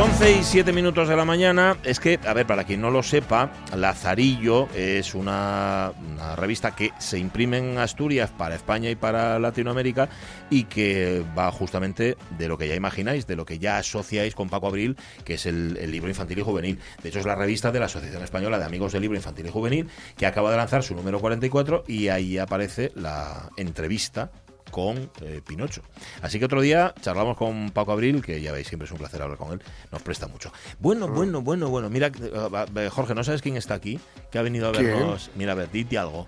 11 y 7 minutos de la mañana, es que, a ver, para quien no lo sepa, Lazarillo es una, revista que se imprime en Asturias para España y para Latinoamérica y que va justamente de lo que ya imagináis, de lo que ya asociáis con Paco Abril, que es el, el libro infantil y juvenil. De hecho, es la revista de la Asociación Española de Amigos del Libro Infantil y Juvenil, que acaba de lanzar su número 44 y ahí aparece la entrevista con eh, Pinocho. Así que otro día charlamos con Paco Abril, que ya veis, siempre es un placer hablar con él, nos presta mucho. Bueno, bueno, bueno, bueno, mira, eh, Jorge, ¿no sabes quién está aquí? Que ha venido a ¿Quién? vernos. Mira, a ver, dite algo.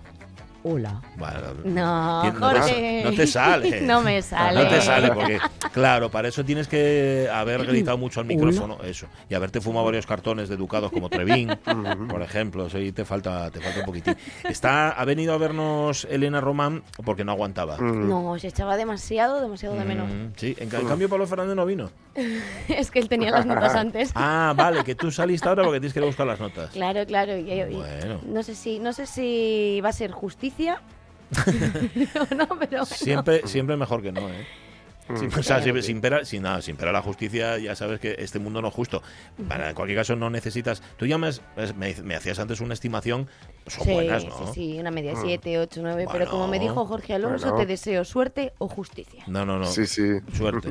Hola. Bueno, No, ¿quién- Jorge. No te sale. No me sale. No te sale, porque, claro, para eso tienes que haber gritado mucho al micrófono, eso, y haberte fumado varios cartones de educados como Trevín, por ejemplo, eso te falta, te falta un poquitín. Está, ha venido a vernos Elena Román porque no aguantaba. No, se echaba demasiado, demasiado de menos. Mm, sí, en, ca- en cambio Pablo Fernández no vino. es que él tenía las notas antes. Ah, vale, que tú saliste ahora porque tienes que ir a buscar las notas. Claro, claro. y- y- Bueno. No sé si, no sé si va a ser justicia. o no, pero bueno. Siempre, siempre mejor que no, ¿eh? Sí, o sea, si- sin, pera, sin, nada, sin pera la justicia, ya sabes que este mundo no es justo. Para, en cualquier caso, no necesitas. Tú ya me, me, me hacías antes una estimación. Son Sí, buenas, sí, ¿no? sí, una media 7, 8, 9. Pero como me dijo Jorge Alonso, Bueno. te deseo suerte o justicia. No, no, no. Sí, sí. Suerte.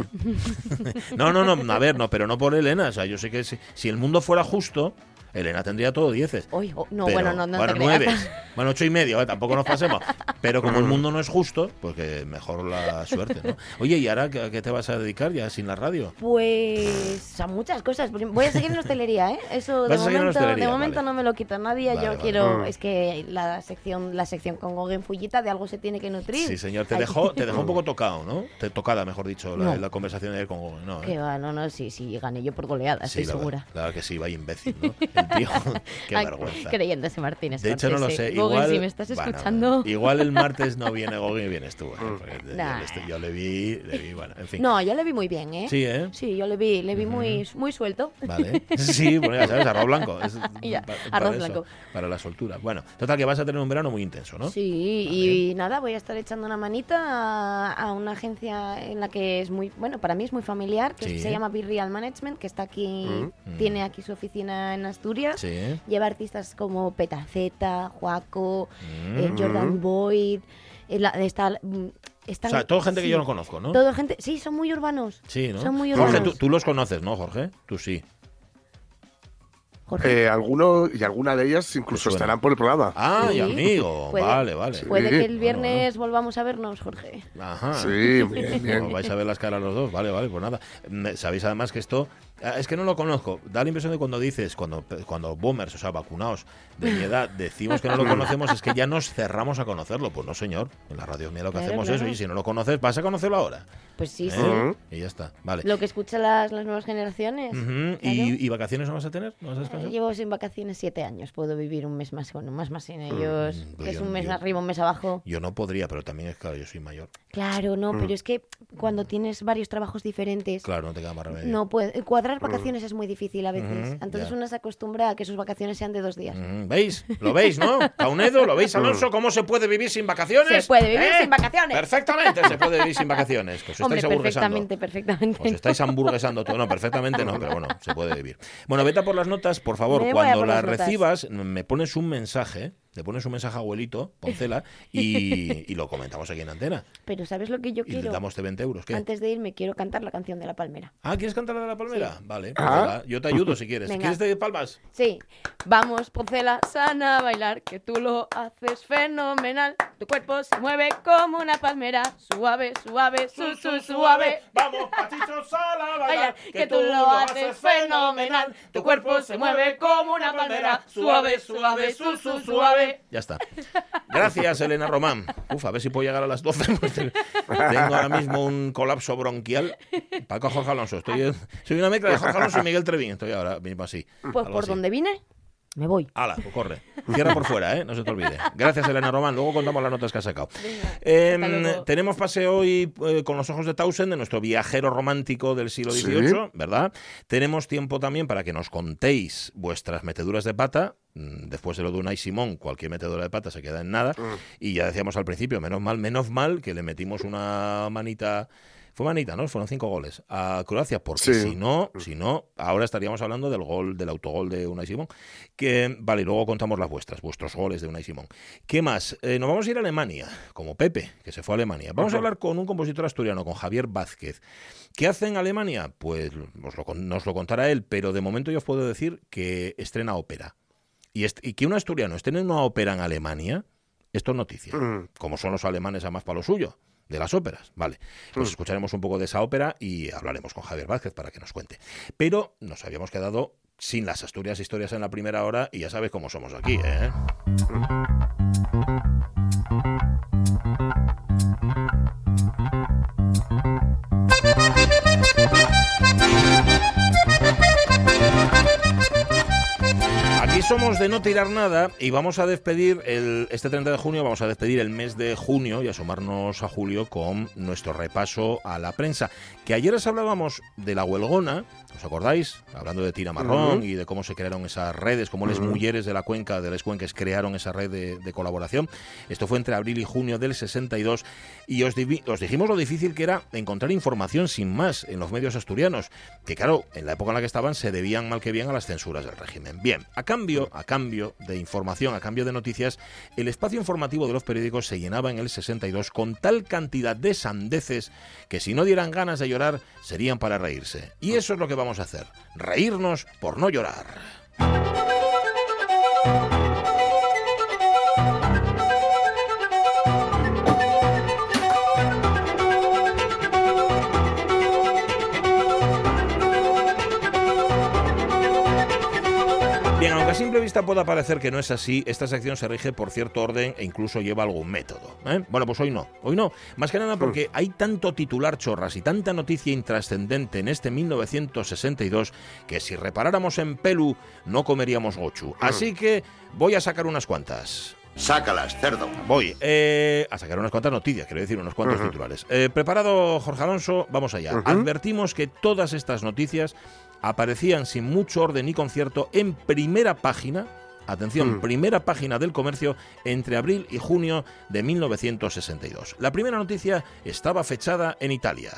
no, no, no. A ver, no, pero no por Elena. O sea, yo sé que si, si el mundo fuera justo, Elena tendría todo dieces. Hoy, oh, no, Pero- bueno, no, no bueno, te nueve. creas. Bueno, ocho y medio, ¿eh? tampoco nos pasemos. Pero como el mundo no es justo, pues que mejor la suerte, ¿no? Oye, ¿y ahora qué- a qué te vas a dedicar ya sin la radio? Pues a muchas cosas. Voy a seguir en hostelería, ¿eh? Eso de Vas a seguir en momento, de momento vale. no me lo quita nadie. Vale, Yo vale. quiero, Mm. es que la sección, la sección con Goguen Fullita de algo se tiene que nutrir. Sí, señor. Te dejó, te dejó un poco tocado, ¿no? Te, tocada, mejor dicho, la, No. la conversación de ayer con Google. No, ¿eh? Que va, no, no, sí, sí, gané yo por goleada, Sí, estoy la segura. verdad que sí, vaya imbécil, ¿no? Tío, qué vergüenza. Creyéndose Martínez. De hecho, no lo Scorsese. sé. Igual, si me estás bueno, escuchando. igual el martes no viene Goguen y vienes tú. ¿eh? Porque yo, Nah. le estoy- yo le vi, le vi, bueno, en fin. No, yo le vi muy bien, ¿eh? Sí, ¿eh? Sí, yo le vi, le vi muy, muy suelto. Vale. Sí, bueno, ya sabes, arroz blanco. Es Ya, pa- arroz eso, blanco. Para la soltura. Bueno, total que vas a tener un verano muy intenso, ¿no? Sí, y nada, voy a estar echando una manita a, a una agencia en la que es muy, bueno, para mí es muy familiar, que Sí. se llama Be Real Management, que está aquí, Mm. tiene aquí su oficina en Asturias. Sí. Lleva artistas como Petaceta, Juaco, Mm. eh, Jordan Boyd, eh, la- está, mm, están- O sea, toda gente que yo no conozco, ¿no? Toda gente, sí, son muy urbanos. Sí, ¿no? Son muy Jorge, urbanos. tú, tú los conoces, ¿no, Jorge? Tú sí. Jorge. Eh, alguno y alguna de ellas incluso estarán por el programa. Ah, y amigo. Puede- Vale, vale. Puede que el Bueno, viernes volvamos a vernos, Jorge. Ajá. Sí, bien, bien. Os vais a ver las caras los dos, vale, vale, pues nada. Me- Sabéis además que esto, ah, es que no lo conozco, da la impresión de cuando dices, cuando, cuando boomers, o sea, vacunados de mi edad, decimos que no lo conocemos, es que ya nos cerramos a conocerlo. Pues no, señor, en la radio mía lo que Claro, hacemos claro. es, y si no lo conoces, vas a conocerlo ahora. Pues sí, ¿eh? sí. Y ya está, vale. Lo que escuchan las, las nuevas generaciones. Claro. ¿Y, y vacaciones no vas a tener? ¿No vas a Eh, descansar? Llevo sin vacaciones siete años. Puedo vivir un mes más, bueno, más más sin ellos. Mm, pues que es yo- un mes yo- arriba, un mes abajo. Yo no podría, pero también es claro, yo soy mayor. Claro, no, pero es que cuando tienes varios trabajos diferentes, Claro, no te queda más remedio. no puede, cuadrar vacaciones es muy difícil a veces. Ujú, Entonces ya. uno se acostumbra a que sus vacaciones sean de dos días. Ujú, ¿Veis? ¿Lo veis, no? Caunedo, ¿lo veis, Alonso? ¿Cómo se puede vivir sin vacaciones? Se puede vivir ¿Eh? sin vacaciones. Perfectamente se puede vivir sin vacaciones. Que os Hombre, estáis aburguesando. perfectamente, perfectamente. Os estáis hamburguesando todo. No, perfectamente no, pero bueno, se puede vivir. Bueno, vete a por las notas, por favor. Cuando las las recibas, me pones un mensaje, le pones un mensaje a abuelito, Poncela, y, y lo comentamos aquí en antena. Pero ¿sabes lo que yo Y le quiero? damos de 20 euros. ¿Qué? Antes de irme quiero cantar la canción de la palmera. Ah, ¿quieres cantar la de la palmera? Vale, pues Ah. venga, yo te ayudo si quieres. Venga. ¿Quieres de palmas? Sí, vamos, Poncela, sana a bailar, que tú lo haces fenomenal. Tu cuerpo se mueve como una palmera, suave, suave, su, su, suave. Vamos, patitos, a Bailar, que tú lo haces fenomenal. Tu cuerpo se mueve como una palmera, suave, suave, su, su, suave. Ya está. Gracias, Elena Román. Uf, a ver si puedo llegar a las 12. porque Tengo ahora mismo un colapso bronquial. Paco Jorge Alonso. Estoy, soy una mezcla de Jorge Alonso y Miguel Trevín. Estoy ahora mismo así. Pues por así. donde vine, me voy. Hala, pues corre. Cierra por fuera, ¿eh? No se te olvide. Gracias, Elena Román. Luego contamos las notas que has sacado. Venga, Eh, luego. tenemos paseo hoy eh, con los ojos de Tausen, de nuestro viajero romántico del siglo Sí. XVIII, ¿verdad? Tenemos tiempo también para que nos contéis vuestras meteduras de pata. Mm, Después de lo de Unai Simón, cualquier metedura de pata se queda en nada. Mm. Y ya decíamos al principio, menos mal, menos mal que le metimos una manita. Fue manita, ¿no? Fueron cinco goles a Croacia, porque Sí. si no, si no, ahora estaríamos hablando del gol, del autogol de Unai Simón. Que, vale, luego contamos las vuestras, vuestros goles de Unai Simón. ¿Qué más? Eh, nos vamos a ir a Alemania, como Pepe, que se fue a Alemania. Vamos a hablar con un compositor asturiano, con Javier Vázquez. ¿Qué hace en Alemania? Pues os lo, nos lo contará él, pero de momento yo os puedo decir que estrena ópera. Y, que un asturiano esté en una ópera en Alemania, esto es noticia. Mm. Como son los alemanes a más para lo suyo, de las óperas. Vale, pues Mm. escucharemos un poco de esa ópera y hablaremos con Javier Vázquez para que nos cuente. Pero nos habíamos quedado sin las Asturias historias en la primera hora y ya sabes cómo somos aquí, ¿eh? Somos de no tirar nada y vamos a despedir el, este 30 de junio, vamos a despedir el mes de junio y asomarnos a julio con nuestro repaso a la prensa. Que ayer os hablábamos de la huelgona, ¿os acordáis? Hablando de tira marrón y de cómo se crearon esas redes, cómo las mujeres de la cuenca, de las cuencas, crearon esa red de, de colaboración. Esto fue entre abril y junio del 62 y os, dijimos lo difícil que era encontrar información sin más en los medios asturianos, que claro, en la época en la que estaban se debían mal que bien a las censuras del régimen. Bien, a cambio, a cambio de información, a cambio de noticias, el espacio informativo de los periódicos se llenaba en el 62 con tal cantidad de sandeces que si no dieran ganas de llorar serían para reírse. Y eso es lo que vamos a hacer, reírnos por no llorar. Vista pueda parecer que no es así, esta sección se rige por cierto orden e incluso lleva algún método. ¿eh? Bueno, pues hoy no, hoy no. Más que nada porque hay tanto titular chorras y tanta noticia intrascendente en este 1962 que si reparáramos en Pelu no comeríamos gochu. Así que voy a sacar unas cuantas. Sácalas, cerdo. Voy eh, a sacar unas cuantas noticias, quiero decir, unos cuantos titulares. Eh, Preparado, Jorge Alonso, vamos allá. Advertimos que todas estas noticias aparecían sin mucho orden ni concierto en primera página. Atención, Mm. primera página del comercio entre abril y junio de 1962. La primera noticia estaba fechada en Italia.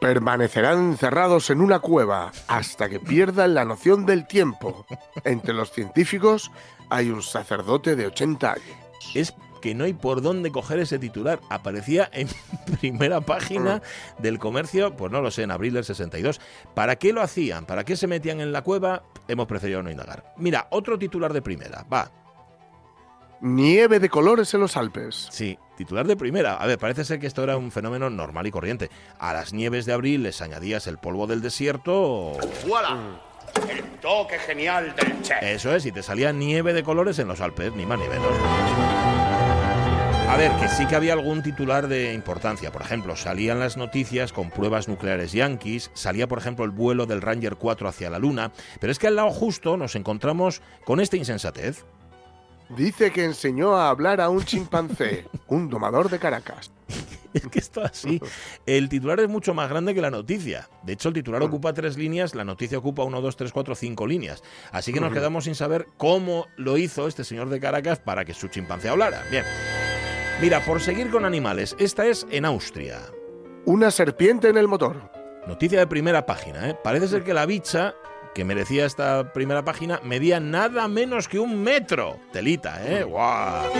Permanecerán encerrados en una cueva hasta que pierdan la noción del tiempo. Entre los científicos hay un sacerdote de 80 años. es que no hay por dónde coger ese titular. Aparecía en primera página del comercio, pues no lo sé, en abril del 62. ¿Para qué lo hacían? ¿Para qué se metían en la cueva? Hemos preferido no indagar. Mira, otro titular de primera. Va, Nieve de colores en los Alpes. sí, titular de primera. A ver, parece ser que esto era un fenómeno normal y corriente. A las nieves de abril les añadías el polvo del desierto. o- ¡Voilà! El toque genial del chef. Eso es, y te salía nieve de colores en los Alpes, ni más ni menos. A ver, que sí que había algún titular de importancia. Por ejemplo, salían las noticias con pruebas nucleares yanquis, salía, por ejemplo, el vuelo del Ranger 4 hacia la Luna, pero es que al lado justo nos encontramos con esta insensatez. Dice que enseñó a hablar a un chimpancé, un domador de Caracas. Es que esto así. El titular es mucho más grande que la noticia. De hecho, el titular ocupa tres líneas, la noticia ocupa uno, dos, tres, cuatro, cinco líneas. Así que nos quedamos sin saber cómo lo hizo este señor de Caracas para que su chimpancé hablara. Bien. Mira, por seguir con animales, esta es en Austria. Una serpiente en el motor. Noticia de primera página, ¿eh? Parece ser que la bicha que merecía esta primera página medía nada menos que un metro. Telita, ¿eh? ¡Guau!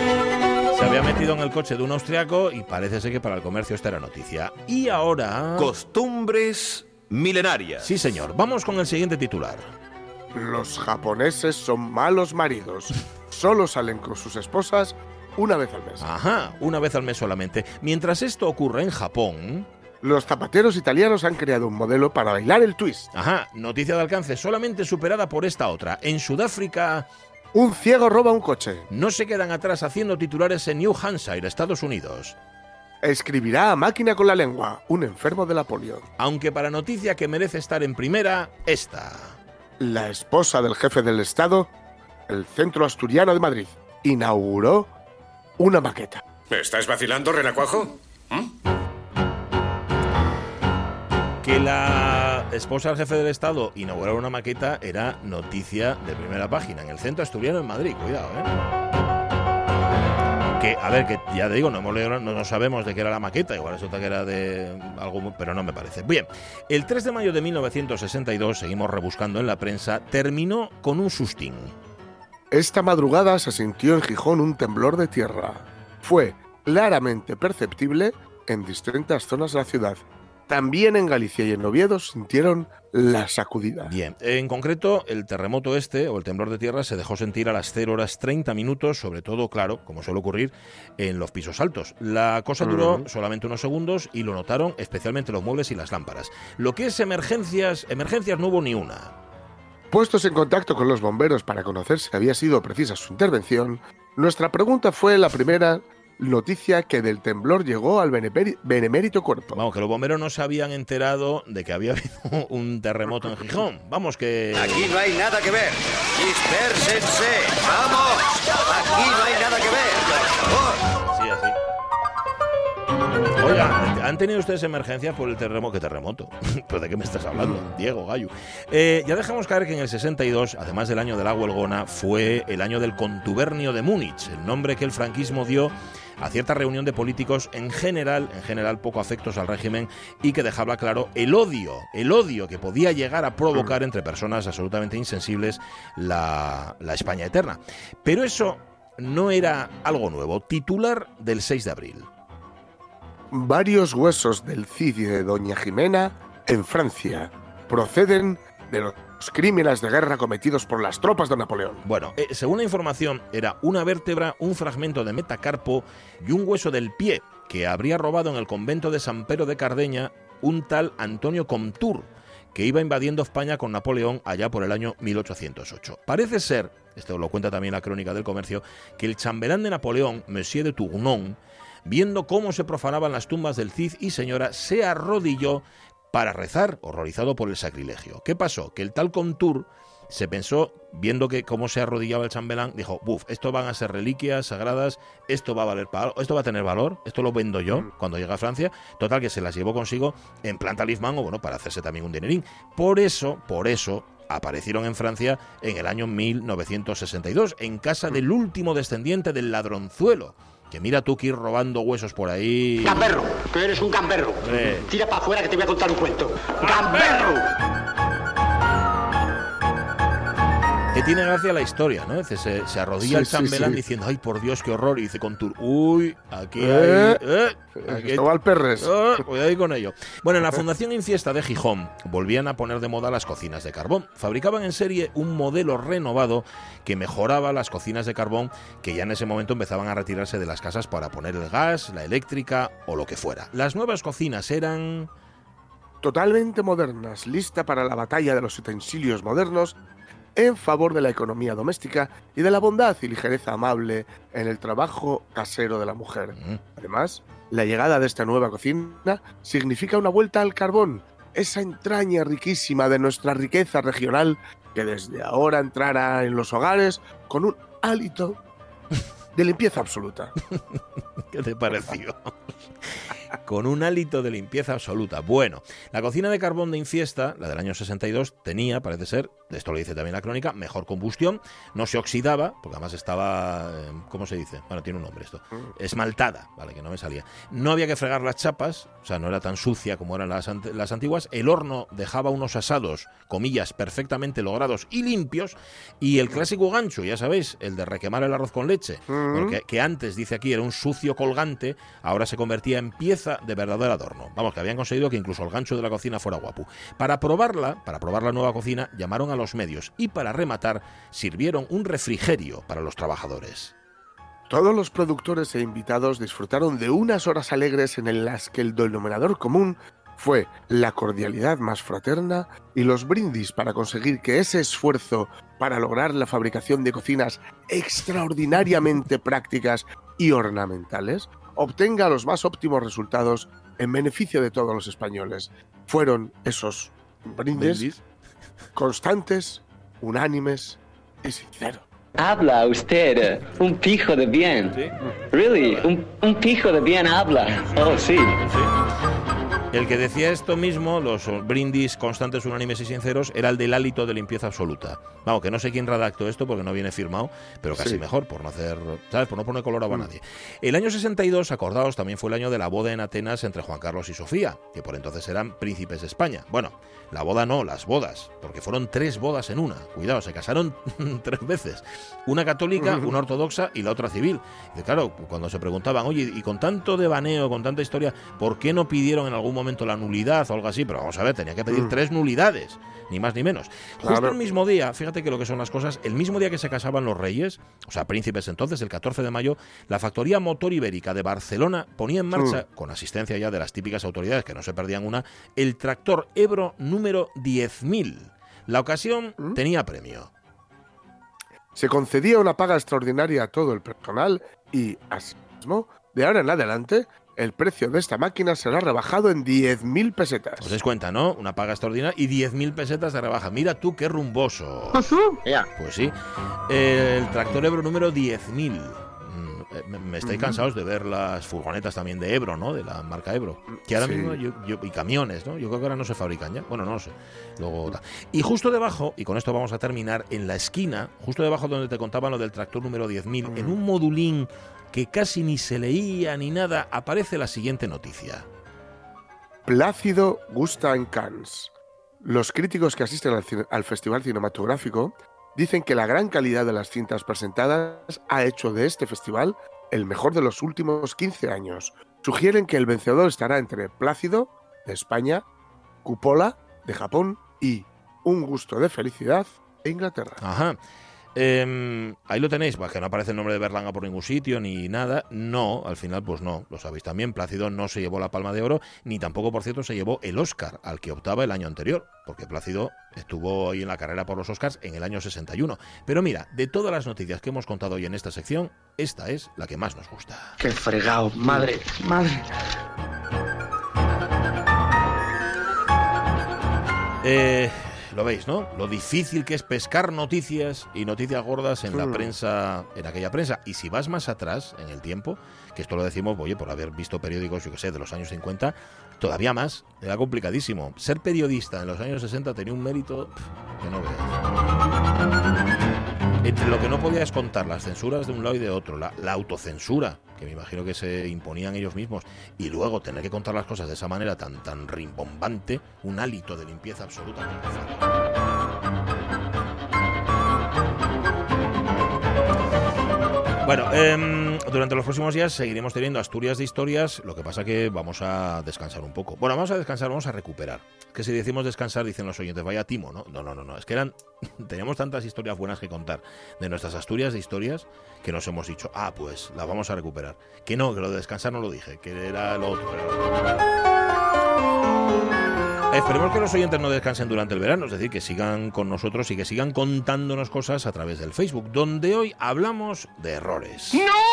Se había metido en el coche de un austriaco y parece ser que para el comercio esta era noticia. Y ahora... Costumbres milenarias. Sí, señor. Vamos con el siguiente titular. Los japoneses son malos maridos. Solo salen con sus esposas una vez al mes. Ajá, una vez al mes solamente. Mientras esto ocurre en Japón... Los zapateros italianos han creado un modelo para bailar el twist. Ajá, noticia de alcance solamente superada por esta otra. En Sudáfrica Un ciego roba un coche. no se quedan atrás haciendo titulares en New Hampshire, Estados Unidos. Escribirá a máquina con la lengua. Un enfermo de la polio. Aunque para noticia que merece estar en primera, esta. La esposa del jefe del Estado el Centro Asturiano de Madrid inauguró una maqueta. ¿Me estás vacilando, renacuajo? Que la esposa del jefe del Estado inaugurara una maqueta era noticia de primera página en el Centro Asturiano en Madrid. Cuidado, ¿eh? Que, a ver, que ya te digo, no, hemos leído- no, no sabemos de qué era la maqueta, igual resulta que era de algo, pero no me parece. Bien, el 3 de mayo de 1962, seguimos rebuscando en la prensa, terminó con un sustín. Esta madrugada se sintió en Gijón un temblor de tierra. Fue claramente perceptible en distintas zonas de la ciudad. También en Galicia y en Oviedo sintieron la sacudida. Bien, en concreto, el terremoto este, o el temblor de tierra, se dejó sentir a las 0 horas 30 minutos, sobre todo, claro, como suele ocurrir, en los pisos altos. La cosa duró solamente unos segundos y lo notaron especialmente los muebles y las lámparas. Lo que es emergencias, emergencias no hubo ni una. Puestos en contacto con los bomberos para conocer si había sido precisa su intervención, nuestra pregunta fue la primera noticia que del temblor llegó al benemérito cuerpo. Vamos, que los bomberos no se habían enterado de que había habido un terremoto en Gijón. Vamos, que... Aquí no hay nada que ver. Dispérsense. ¡Vamos! Aquí no hay nada que ver. Por. Oiga, ¿han tenido ustedes emergencias por el terremoto? ¿Qué terremoto? ¿Pero de qué me estás hablando? Diego, Gallo. Eh, ya dejamos caer que en el 62, además del año de la huelgona, fue el año del contubernio de Múnich, el nombre que el franquismo dio a cierta reunión de políticos en general, en general poco afectos al régimen y que dejaba claro el odio, el odio que podía llegar a provocar entre personas absolutamente insensibles la, la España eterna. Pero eso no era algo nuevo. Titular del 6 de abril. Varios huesos del Cid y de Doña Jimena en Francia proceden de los crímenes de guerra cometidos por las tropas de Napoleón. Bueno, eh, según la información, era una vértebra, un fragmento de metacarpo y un hueso del pie que habría robado en el convento de San Pedro de Cardeña un tal Antonio Comtur, que iba invadiendo España con Napoleón allá por el año 1808. Parece ser, esto lo cuenta también la crónica del comercio, que el chambelán de Napoleón, Monsieur de Tournon, viendo cómo se profanaban las tumbas del Cid y señora, se arrodilló para rezar, horrorizado por el sacrilegio. ¿Qué pasó? Que el tal Comtur se pensó, viendo que cómo se arrodillaba el chambelán, dijo, buf, esto van a ser reliquias sagradas, esto va a valer para esto va a tener valor, esto lo vendo yo cuando llega a Francia. Total, que se las llevó consigo en plan talismán o bueno, para hacerse también un dinerín. Por eso, por eso, aparecieron en Francia en el año 1962, en casa del último descendiente del ladronzuelo. Que mira tú que ir robando huesos por ahí. Gamberro, que eres un gamberro. Tira para afuera que te voy a contar un cuento. ¡Gamberro! Que tiene gracia la historia, ¿no? Dice, se, se arrodilla Sí, el sí, chambelán sí. diciendo, ay, por Dios, qué horror. Y dice Contur, uy, aquí hay... Eh, eh, aquí- Cristóbal Perres. Ah, cuidado ahí con ello. Bueno, en la Fundación Infiesta de Gijón volvían a poner de moda las cocinas de carbón. Fabricaban en serie un modelo renovado que mejoraba las cocinas de carbón que ya en ese momento empezaban a retirarse de las casas para poner el gas, la eléctrica o lo que fuera. Las nuevas cocinas eran... Totalmente modernas, lista para la batalla de los utensilios modernos en favor de la economía doméstica y de la bondad y ligereza amable en el trabajo casero de la mujer. Mm, Además, la llegada de esta nueva cocina significa una vuelta al carbón, esa entraña riquísima de nuestra riqueza regional que desde ahora entrará en los hogares con un hálito de limpieza absoluta. ¿Qué te pareció? Con un hálito de limpieza absoluta. Bueno, la cocina de carbón de Infiesta, la del año 62, tenía, parece ser, esto lo dice también la crónica, mejor combustión, no se oxidaba, porque además estaba, eh, ¿cómo se dice? Bueno, tiene un nombre esto, esmaltada, vale, que no me salía. No había que fregar las chapas, o sea, no era tan sucia como eran las, ant- las antiguas, el horno dejaba unos asados, comillas, perfectamente logrados y limpios, y el clásico gancho, ya sabéis, el de requemar el arroz con leche, que, que antes, dice aquí, era un sucio colgante, ahora se convertía en pieza de verdadero adorno. Vamos, que habían conseguido que incluso el gancho de la cocina fuera guapo. Para probarla, para probar la nueva cocina, llamaron a los medios y para rematar, sirvieron un refrigerio para los trabajadores. Todos los productores e invitados disfrutaron de unas horas alegres en las que el denominador común fue la cordialidad más fraterna y los brindis para conseguir que ese esfuerzo para lograr la fabricación de cocinas extraordinariamente prácticas y ornamentales obtenga los más óptimos resultados en beneficio de todos los españoles. Fueron esos brindis, Brindis. constantes, unánimes y sinceros. Habla usted, un pijo de bien. Really, un, un pijo de bien habla. Oh, sí. El que decía esto mismo, los brindis constantes, unánimes y sinceros, era el del hálito de limpieza absoluta. Vamos, que no sé quién redactó esto porque no viene firmado, pero casi Sí. mejor, por no hacer, ¿sabes? Por no poner color a nadie. El año 62, acordaos, también fue el año de la boda en Atenas entre Juan Carlos y Sofía, que por entonces eran príncipes de España. Bueno, la boda no, las bodas, porque fueron tres bodas en una. Cuidado, se casaron tres veces. Una católica, una ortodoxa y la otra civil. Y claro, cuando se preguntaban, oye, y con tanto devaneo, con tanta historia, ¿por qué no pidieron en algún momento la nulidad o algo así? Pero vamos a ver, tenía que pedir Mm. tres nulidades, ni más ni menos. Justo el mismo día, fíjate que lo que son las cosas, el mismo día que se casaban los reyes, o sea, príncipes entonces, el 14 de mayo, la factoría motor ibérica de Barcelona ponía en marcha, con asistencia ya de las típicas autoridades que no se perdían una, el tractor Ebro número 10.000. La ocasión tenía premio. Se concedía una paga extraordinaria a todo el personal y, asimismo, de ahora en adelante, el precio de esta máquina será rebajado en 10.000 pesetas. Os dais cuenta, ¿no? Una paga extraordinaria y 10.000 pesetas de rebaja. Mira tú qué rumboso. Pues sí. El tractor Ebro número 10.000. Mm, eh, Me, estáis cansados de ver las furgonetas también de Ebro, ¿no? De la marca Ebro. Que ahora Sí. mismo, yo, yo- y camiones, ¿no? Yo creo que ahora no se fabrican ya. Bueno, no lo sé. Luego, y justo debajo, y con esto vamos a terminar, en la esquina, justo debajo donde te contaban lo del tractor número 10.000, en un modulín que casi ni se leía ni nada, aparece la siguiente noticia. Plácido gusta en Cannes. Los críticos que asisten al, al festival cinematográfico dicen que la gran calidad de las cintas presentadas ha hecho de este festival el mejor de los últimos 15 años. Sugieren que el vencedor estará entre Plácido, de España, Cupola, de Japón, y Un gusto de felicidad, de Inglaterra. Ajá. Em, ahí lo tenéis, pues que no aparece el nombre de Berlanga por ningún sitio ni nada. No, al final, pues no, lo sabéis también. Plácido no se llevó la palma de oro, ni tampoco, por cierto, se llevó el Oscar al que optaba el año anterior, porque Plácido estuvo ahí en la carrera por los Oscars en el año 61. Pero mira, de todas las noticias que hemos contado hoy en esta sección, esta es la que más nos gusta. Qué fregado, madre, madre. Eh, lo veis, ¿no? Lo difícil que es pescar noticias y noticias gordas en la Hmm. prensa, en aquella prensa. Y si vas más atrás en el tiempo, que esto lo decimos, oye, por haber visto periódicos, yo que sé, de los años 50, todavía más, era complicadísimo. Ser periodista en los años 60 tenía un mérito pf, que no veas. Entre lo que no podías contar, las censuras de un lado y de otro, la, autocensura, que me imagino que se imponían ellos mismos, y luego tener que contar las cosas de esa manera tan, tan rimbombante, un hálito de limpieza absolutamente. Bueno, em, durante los próximos días seguiremos teniendo Asturias de historias, lo que pasa que vamos a descansar un poco. Bueno, vamos a descansar, vamos a recuperar. Que si decimos descansar, dicen los oyentes, vaya timo, ¿no? No, no, no, no. Es que eran, teníamos tantas historias buenas que contar de nuestras Asturias de historias que nos hemos dicho, ah, pues la vamos a recuperar. Que no, que lo de descansar no lo dije, que era lo otro. Esperemos que los oyentes no descansen durante el verano, es decir, que sigan con nosotros y que sigan contándonos cosas a través del Facebook, donde hoy hablamos de errores. ¡No!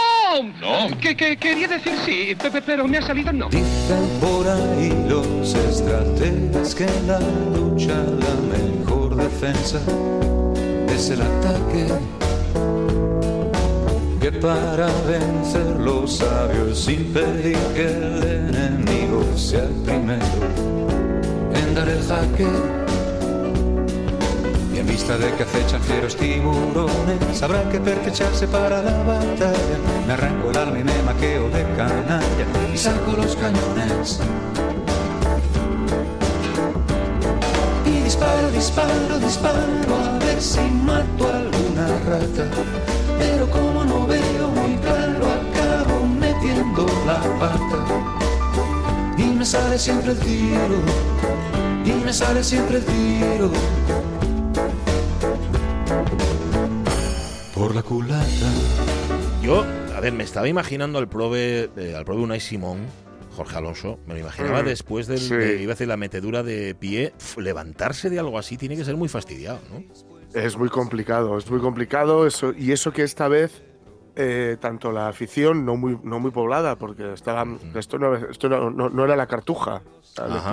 ¿No? ¿Qué, qué quería decir sí, pe- pe- pero me ha salido no. Dicen por ahí los estrategas que en la lucha la mejor defensa es el ataque. Que para vencer los sabios impedir que el enemigo sea el primero en dar el jaque. En vista de que acechan fieros tiburones, habrá que pertrecharse para la batalla. Me arranco el alma y me maqueo de canalla y saco los cañones. Y disparo, disparo, disparo a ver si mato alguna rata. Pero como no veo muy claro, acabo metiendo la pata. Y me sale siempre el tiro, y me sale siempre el tiro. La culata. Yo, a ver, me estaba imaginando al prove, eh, al prove Unai Simón, Jorge Alonso, me lo imaginaba Mm, después del, sí. de, iba a decir, la metedura de pie, Pf, levantarse de algo así tiene que ser muy fastidiado, ¿no? Es muy complicado, es muy complicado eso, y eso que esta vez eh, tanto la afición no muy, no muy poblada, porque estaba, esto, no, esto no, no- no era la cartuja,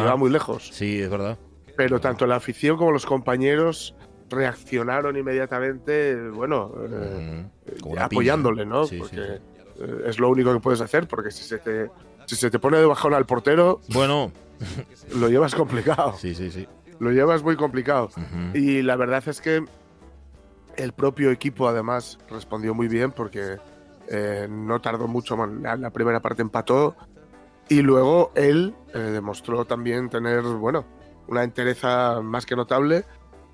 iba muy lejos, Sí, es verdad. pero tanto la afición como los compañeros reaccionaron inmediatamente, bueno, eh, apoyándole, piña. ¿no? Sí, porque sí. eh, es lo único que puedes hacer, porque si se te, si se te pone de bajón al portero, Bueno, lo llevas complicado. sí, sí, sí. Lo llevas muy complicado. Y la verdad es que el propio equipo además respondió muy bien porque eh, no tardó mucho, la, la primera parte empató y luego él eh, demostró también tener, bueno, una entereza más que notable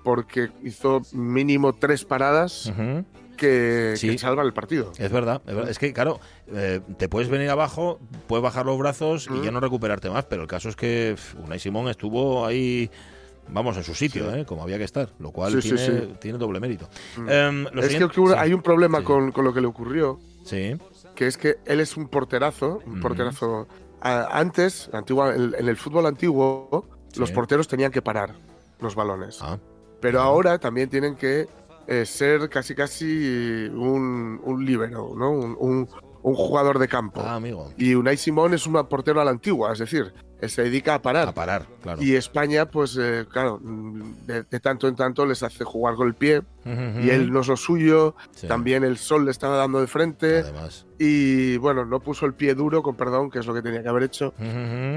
porque hizo mínimo tres paradas que, Sí. que salvan el partido. Es verdad, es verdad. Es que, claro, eh, te puedes venir abajo, puedes bajar los brazos y ya no recuperarte más, pero el caso es que Unai Simón estuvo ahí, vamos, en su sitio, Sí. ¿eh? como había que estar, lo cual Sí, tiene, sí. tiene doble mérito. Mm. Em, es que ocurre- hay un problema con, con lo que le ocurrió, Sí. que es que él es un porterazo, un porterazo. a- antes, antigua, en, en el fútbol antiguo, los porteros tenían que parar los balones. Ah, Pero ahora también tienen que eh, ser casi casi un, un líbero, ¿no? Un, un- un jugador de campo. ah, amigo. Y Unai Simón es un portero a la antigua, es decir, se dedica a parar. A parar, claro. Y España, pues eh, claro, mm, de, de tanto en tanto les hace jugar con el pie. Y él no es lo suyo. Sí. También el sol le estaba dando de frente. Además. Y bueno, no puso el pie duro, con perdón, que es lo que tenía que haber hecho.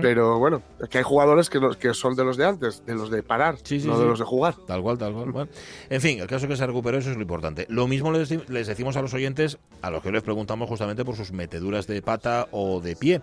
Pero bueno, es que hay jugadores que, no- que son de los de antes, de los de parar, Sí, sí, no de los de jugar. Tal cual, tal cual. Bueno, en fin, el caso que se recuperó, eso es lo importante. Lo mismo les decimos a los oyentes, a los que les preguntamos justamente por sus meteduras de pata o de pie.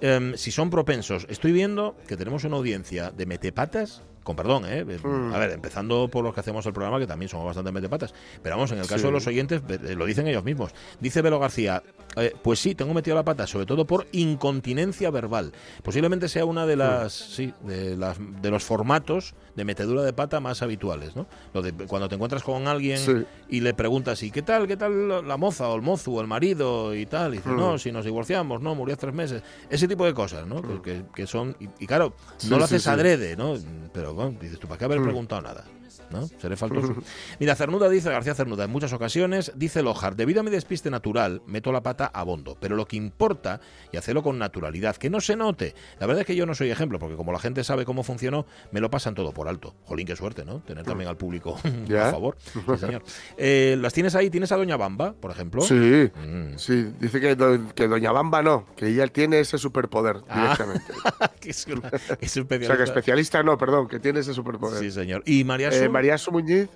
Em, si son propensos, estoy viendo que tenemos una audiencia de metepatas, con perdón, ¿eh? Mm. A ver, empezando por los que hacemos el programa, que también somos bastante metepatas. Pero vamos, en el caso Sí. de los oyentes, eh, lo dicen ellos mismos. Dice Velo García, eh, pues sí, tengo metido la pata, sobre todo por incontinencia verbal. Posiblemente sea una de las, sí, de las de los formatos de metedura de pata más habituales, ¿no? Lo de cuando te encuentras con alguien Sí. y le preguntas, ¿y qué tal, qué tal la moza o el mozo o el marido y tal? Y dice, Mm. no, si nos divorciamos, no, murió hace tres meses. Ese tipo de cosas, ¿no? Que, que- que son, y, y claro, no lo haces adrede, ¿no? Pero dices tú, ¿para qué haber Mm. preguntado nada? ¿No? Seré faltoso. Mira, Cernuda dice, García Cernuda, en muchas ocasiones, dice Lojar, debido a mi despiste natural, meto la pata a bondo, pero lo que importa, y hacerlo con naturalidad, que no se note. La verdad es que yo no soy ejemplo, porque como la gente sabe cómo funcionó, me lo pasan todo por alto. Jolín, qué suerte, ¿no? Tener también al público a favor. Sí, señor. Eh, ¿Las tienes ahí? ¿Tienes a Doña Bamba, por ejemplo? Sí, Mm. sí. Dice que, do- que Doña Bamba no, que ella tiene ese superpoder Ah. directamente. que es, una- que es o sea, especialista. que especialista no, perdón, que tiene ese superpoder. Sí, señor. ¿Y María Eh? María Su Muñiz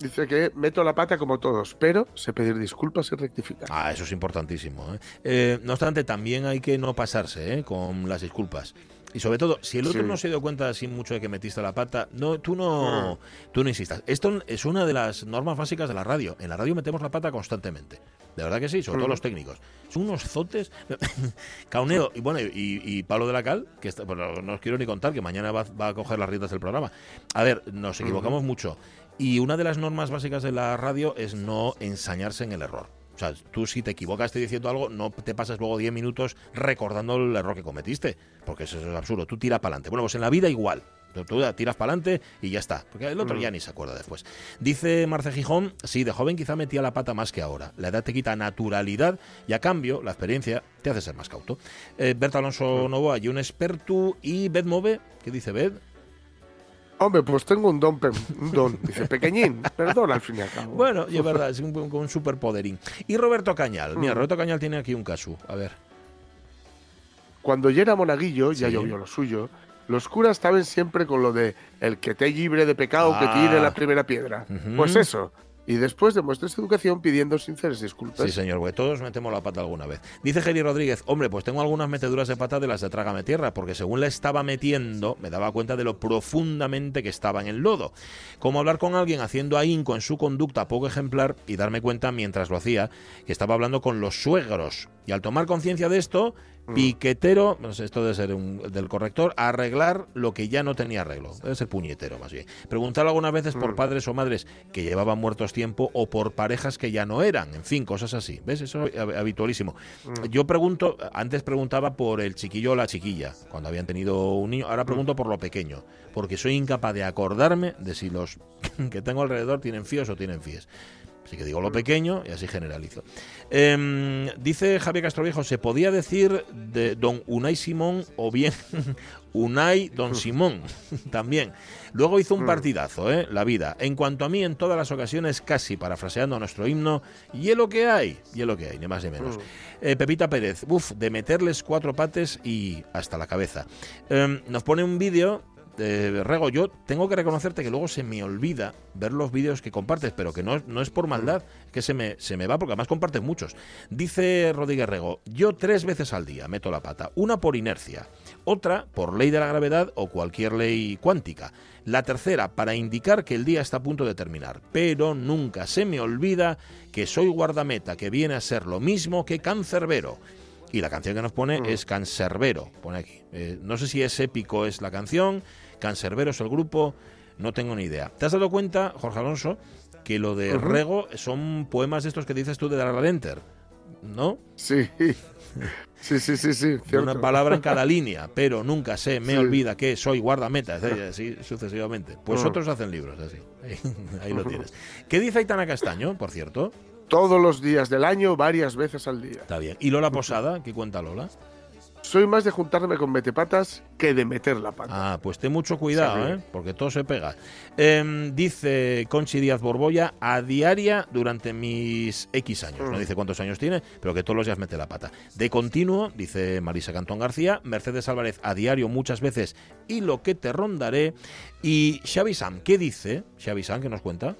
dice que meto la pata como todos, pero sé pedir disculpas y rectificar. Ah, eso es importantísimo. ¿eh? Eh, no obstante, también hay que no pasarse ¿eh? con las disculpas. Y sobre todo, si el otro Sí. no se dio cuenta así mucho de que metiste la pata, no, tú no, tú no insistas. Esto es una de las normas básicas de la radio. En la radio metemos la pata constantemente. De verdad que sí, sobre todo Mm. los técnicos. Son unos zotes. Cauneo y bueno, y, y Pablo de la Cal, que está, no os quiero ni contar, que mañana va, va a coger las riendas del programa. A ver, nos equivocamos mucho. Y una de las normas básicas de la radio es no ensañarse en el error. O sea, tú si te equivocas diciendo algo, no te pasas luego 10 minutos recordando el error que cometiste, porque eso es absurdo. Tú tira para adelante. Bueno, pues en la vida igual. Tú tiras para adelante y ya está. Porque el otro Mm. ya ni se acuerda después. Dice Marce Gijón, sí, de joven quizá metía la pata más que ahora. La edad te quita naturalidad y a cambio la experiencia te hace ser más cauto. Eh, Berta Alonso Novoa y un experto y Bed Move, ¿qué dice Bed? Hombre, pues tengo un don, un don. Dice, pequeñín, perdón al fin y al cabo. Bueno, y es verdad, es un, un superpoderín. Y Roberto Cañal, mira, Mm. Roberto Cañal tiene aquí un caso. A ver. Cuando ya era monaguillo, ya Sí. llovió lo suyo, los curas estaban siempre con lo de el que te libre de pecado, que Ah. tire la primera piedra. Pues eso. Y después demuestra esta educación pidiendo sinceras disculpas. Sí, señor, porque todos metemos la pata alguna vez. Dice Geri Rodríguez, hombre, pues tengo algunas meteduras de pata de las de Trágame Tierra, porque según la estaba metiendo, me daba cuenta de lo profundamente que estaba en el lodo. Como hablar con alguien haciendo ahínco en su conducta poco ejemplar y darme cuenta mientras lo hacía que estaba hablando con los suegros. Y al tomar conciencia de esto, piquetero, no sé, esto debe ser un- del corrector, arreglar lo que ya no tenía arreglo. Debe ser puñetero, más bien. Preguntar algunas veces por Mm. padres o madres que llevaban muertos tiempo o por parejas que ya no eran. En fin, cosas así. ¿Ves? Eso es hab- habitualísimo. Mm. Yo pregunto, antes preguntaba por el chiquillo o la chiquilla, cuando habían tenido un niño. Ahora pregunto por lo pequeño, porque soy incapaz de acordarme de si los que tengo alrededor tienen fíos o tienen fíes. Así que digo lo pequeño y así generalizo. Em, dice Javier Castroviejo, se podía decir de don Unai Simón o bien Unai Don Simón también. Luego hizo un partidazo, ¿eh? La vida. En cuanto a mí, en todas las ocasiones, casi parafraseando a nuestro himno, y es lo que hay, y es lo que hay, ni más ni menos. Eh, Pepita Pérez, uff, de meterles cuatro pates y hasta la cabeza. Em, nos pone un vídeo eh, Rego, yo tengo que reconocerte que luego se me olvida ver los vídeos que compartes, pero que no, no es por maldad, que se me, se me va, porque además compartes muchos. Dice Rodríguez Rego, yo tres veces al día meto la pata, una por inercia, otra por ley de la gravedad o cualquier ley cuántica, la tercera para indicar que el día está a punto de terminar, pero nunca se me olvida que soy guardameta, que viene a ser lo mismo que cancerbero. Y la canción que nos pone es Cancerbero, pone aquí. Eh, no sé si es épico es la canción, Cancerbero es el grupo, no tengo ni idea. ¿Te has dado cuenta, Jorge Alonso, que lo de Ujú. Rego son poemas de estos que dices tú de la Enter? ¿No? Sí. Sí, sí, sí, sí. Cierto. Una palabra en cada línea, pero nunca se me Sí. olvida que soy guardameta, así sucesivamente. Pues otros hacen libros así. Ahí, ahí lo tienes. ¿Qué dice Aitana Castaño, por cierto? Todos los días del año, varias veces al día. Está bien. ¿Y Lola Posada? ¿Qué cuenta Lola? Soy más de juntarme con metepatas que de meter la pata. Ah, pues ten mucho cuidado. ¿eh? porque todo se pega. Em, dice Conchi Díaz Borbolla, a diaria durante mis X años. No Mm. dice cuántos años tiene, pero que todos los días mete la pata. De continuo, dice Marisa Cantón García, Mercedes Álvarez a diario muchas veces y lo que te rondaré. Y Xavi Sam, ¿qué dice? Xavi Sam, ¿qué nos cuenta?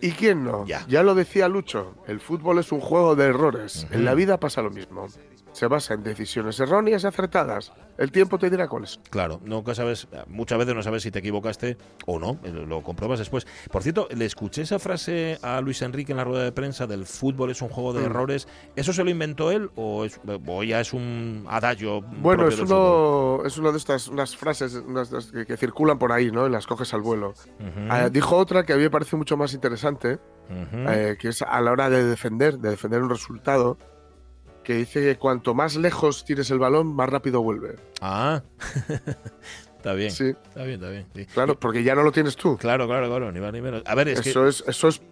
¿Y quién no? Ya. lo decía Lucho, el fútbol es un juego de errores. En la vida pasa lo mismo. Se basa en decisiones erróneas y acertadas. El tiempo te dirá cuáles. Claro, nunca sabes, muchas veces no sabes si te equivocaste o no, eh, lo compruebas después. Por cierto, le escuché esa frase a Luis Enrique en la rueda de prensa del fútbol es un juego de Mm. errores. ¿Eso se lo inventó él o, es- o ya es un adagio? Bueno, es uno, es una de estas unas frases unas que, que circulan por ahí, ¿no? Y las coges al vuelo. Ujú, Eh, dijo otra que a mí me parece mucho más interesante, eh, que es a la hora de defender, de defender un resultado, que dice que cuanto más lejos tires el balón, más rápido vuelve. Ah, está bien. Sí, Está bien, está bien. sí. claro, porque ya no lo tienes tú. Claro, claro, claro, ni más ni menos. A ver, es eso que. es, eso es,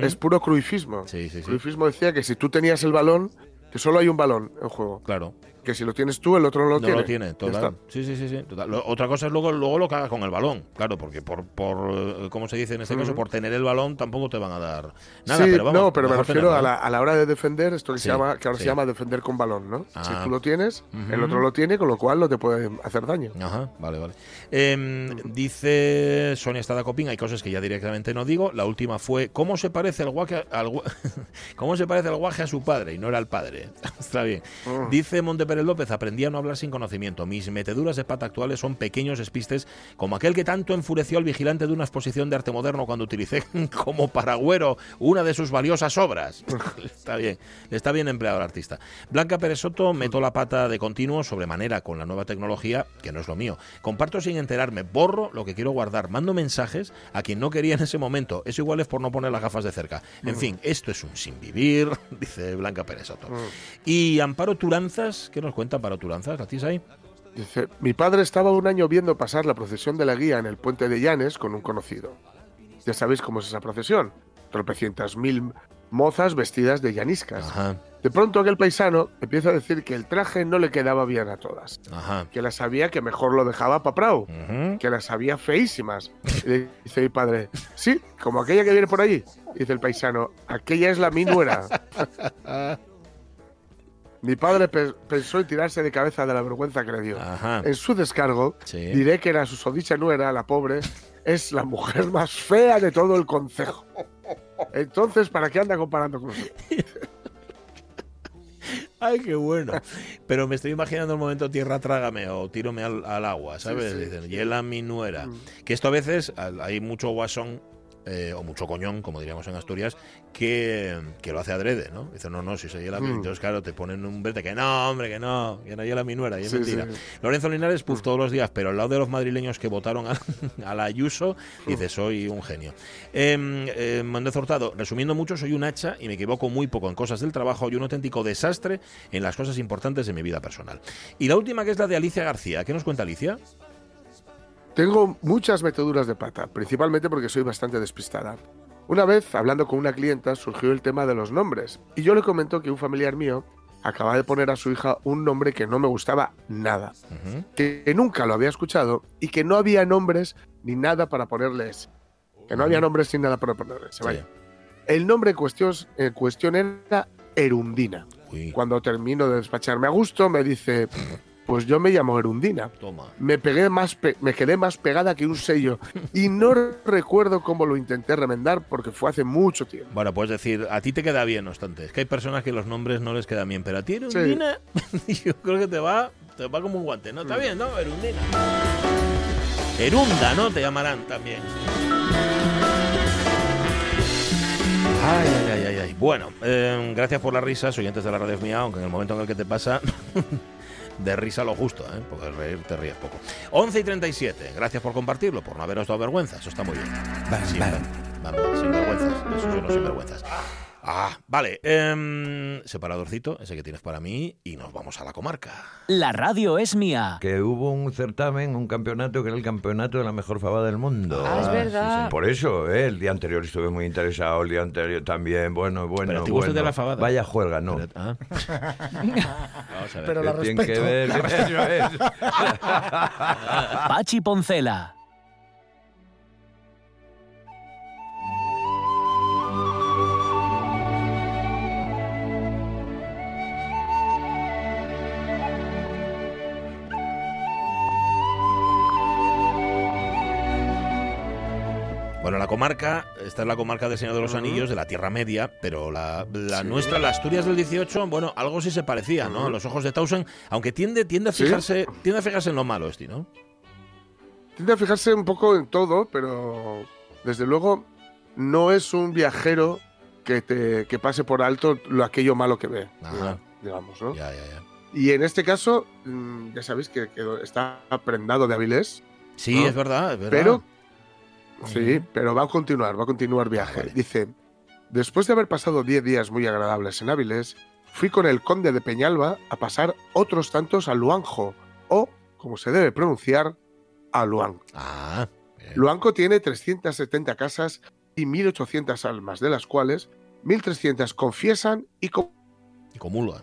es puro cruifismo. Sí, sí, sí. Cruifismo decía que si tú tenías el balón, que solo hay un balón en juego. Claro. Que si lo tienes tú, el otro no lo no tiene. lo tiene, total. Sí, sí, sí, sí. total. Lo- otra cosa es luego, luego lo que hagas con el balón, claro, porque por, por eh, ¿cómo se dice en este caso? Por tener el balón tampoco te van a dar nada. sí, pero vamos, no, pero me refiero a la, a la hora de defender, esto que, Sí, se llama, que ahora sí. se llama defender con balón, ¿no? Si Ah. tú lo tienes, el otro lo tiene, con lo cual no te puede hacer daño. Ajá, vale, vale. Em, dice Sonia Estada Copín, hay cosas que ya directamente no digo. La última fue, ¿cómo se parece el guaje al, ¿cómo se parece el guaje a su padre? Y no era el padre. Está bien. Mm. Dice Monte Pérez López, aprendí a no hablar sin conocimiento. Mis meteduras de pata actuales son pequeños despistes, como aquel que tanto enfureció al vigilante de una exposición de arte moderno cuando utilicé como paragüero una de sus valiosas obras. está bien, está bien empleado el artista. Blanca Pérez Soto, meto la pata de continuo sobremanera con la nueva tecnología, que no es lo mío. Comparto sin enterarme, borro lo que quiero guardar, mando mensajes a quien no quería en ese momento. Eso igual es por no poner las gafas de cerca. En fin, esto es un sin vivir, dice Blanca Pérez Soto. Y Amparo Turanzas, ¿qué nos cuenta Amparo Turanzas? ¿La tienes ahí? Dice, mi padre estaba un año viendo pasar la procesión de la guía en el puente de Llanes con un conocido. Ya sabéis cómo es esa procesión. Tropecientas mil mozas vestidas de llaniscas. Ajá, De pronto aquel paisano empieza a decir que el traje no le quedaba bien a todas. ajá. Que las sabía que mejor lo dejaba pa' Prau. Que las había feísimas. Y le dice mi padre, sí, como aquella que viene por allí. Dice el paisano, aquella es la mi nuera. Mi padre pe- pensó en tirarse de cabeza de la vergüenza que le dio. Ajá. En su descargo, Sí. diré que la susodicha nuera, la pobre, es la mujer más fea de todo el concejo. Entonces, ¿para qué anda comparando con nosotros? Ay, qué bueno. Pero me estoy imaginando el momento tierra trágame o tírome al, al agua, ¿sabes? Sí, sí. Dicen, hiela mi nuera. Mm. Que esto a veces hay mucho guasón eh, o mucho coñón, como diríamos en Asturias, que, que lo hace adrede, ¿no? Dice, no, no, si se hiela. Mm. Entonces, claro, te ponen un verte que no, hombre, que no, que no hiela mi nuera, y es Sí, mentira. sí. Lorenzo Linares, pues todos los días, pero al lado de los madrileños que votaron a, a la Ayuso, dice, soy un genio. Eh, eh, Méndez Hurtado, resumiendo mucho, soy un hacha y me equivoco muy poco en cosas del trabajo y un auténtico desastre en las cosas importantes de mi vida personal. Y la última que es la de Alicia García. ¿Qué nos cuenta Alicia? Tengo muchas meteduras de pata, principalmente porque soy bastante despistada. Una vez, hablando con una clienta, surgió el tema de los nombres, y yo le comento que un familiar mío acaba de poner a su hija un nombre que no me gustaba nada, que nunca lo había escuchado y que no había nombres ni nada para ponerle ese. Que no había nombres ni nada para ponerle ese, vaya. El nombre en cuestión, en cuestión era Erundina. Uy, Cuando termino de despacharme a gusto, me dice, pues yo me llamo Erundina. toma. Me, pegué más pe- me quedé más pegada que un sello y no recuerdo cómo lo intenté remendar porque fue hace mucho tiempo. Bueno, puedes decir, a ti te queda bien, no obstante. Es que hay personas que los nombres no les quedan bien, pero a ti, Sí. Erundina, yo creo que te va, te va como un guante, ¿no? Está bien, ¿no? Erundina. Erunda, ¿no? Te llamarán también. Ay, ay, ay, ay. Bueno, eh, gracias por las risas, oyentes de la radio mía, aunque en el momento en el que te pasa, de risa lo justo, ¿eh? porque reír te ríes poco. 11 y 37, gracias por compartirlo, por no haberos dado vergüenza, eso está muy bien. Sin, sin vergüenzas, eso sí, no sin vergüenzas. Ah, vale, em, separadorcito, ese que tienes para mí, y nos vamos a la comarca. La radio es mía. Que hubo un certamen, un campeonato que era el campeonato de la mejor fava del mundo. Ah, es verdad. Por eso, ¿eh? el día anterior estuve muy interesado, el día anterior también, bueno, bueno. Pero te bueno. de la fabada. Vaya juega, no. Pero- ah. Vamos a ver. Pero la ¿Qué tiene que respeto. ver? Pachi Poncela. Bueno, la comarca, esta es la comarca del Señor de los Anillos, de la Tierra Media, pero la, la nuestra, las Asturias del 18, bueno, algo sí se parecía, ¿no? A los ojos de Tausen, aunque tiende, tiende a Sí. fijarse, tiende a fijarse en lo malo, este, ¿no? Tiende a fijarse un poco en todo, pero desde luego no es un viajero que, te, que pase por alto lo aquello malo que ve, Ajá. digamos, ¿no? Ya, ya, ya. Y en este caso, mm, ya sabéis que, que está prendado de Avilés, Sí, ¿no? es verdad, es verdad. pero sí, pero va a continuar, va a continuar viaje. vale. Dice, después de haber pasado 10 días muy agradables en Avilés, fui con el conde de Peñalba a pasar otros tantos a Luanjo, o, como se debe pronunciar, a Luanco. Ah. Luanco tiene 370 casas y 1.800 almas, de las cuales 1.300 confiesan y com- y comulgan.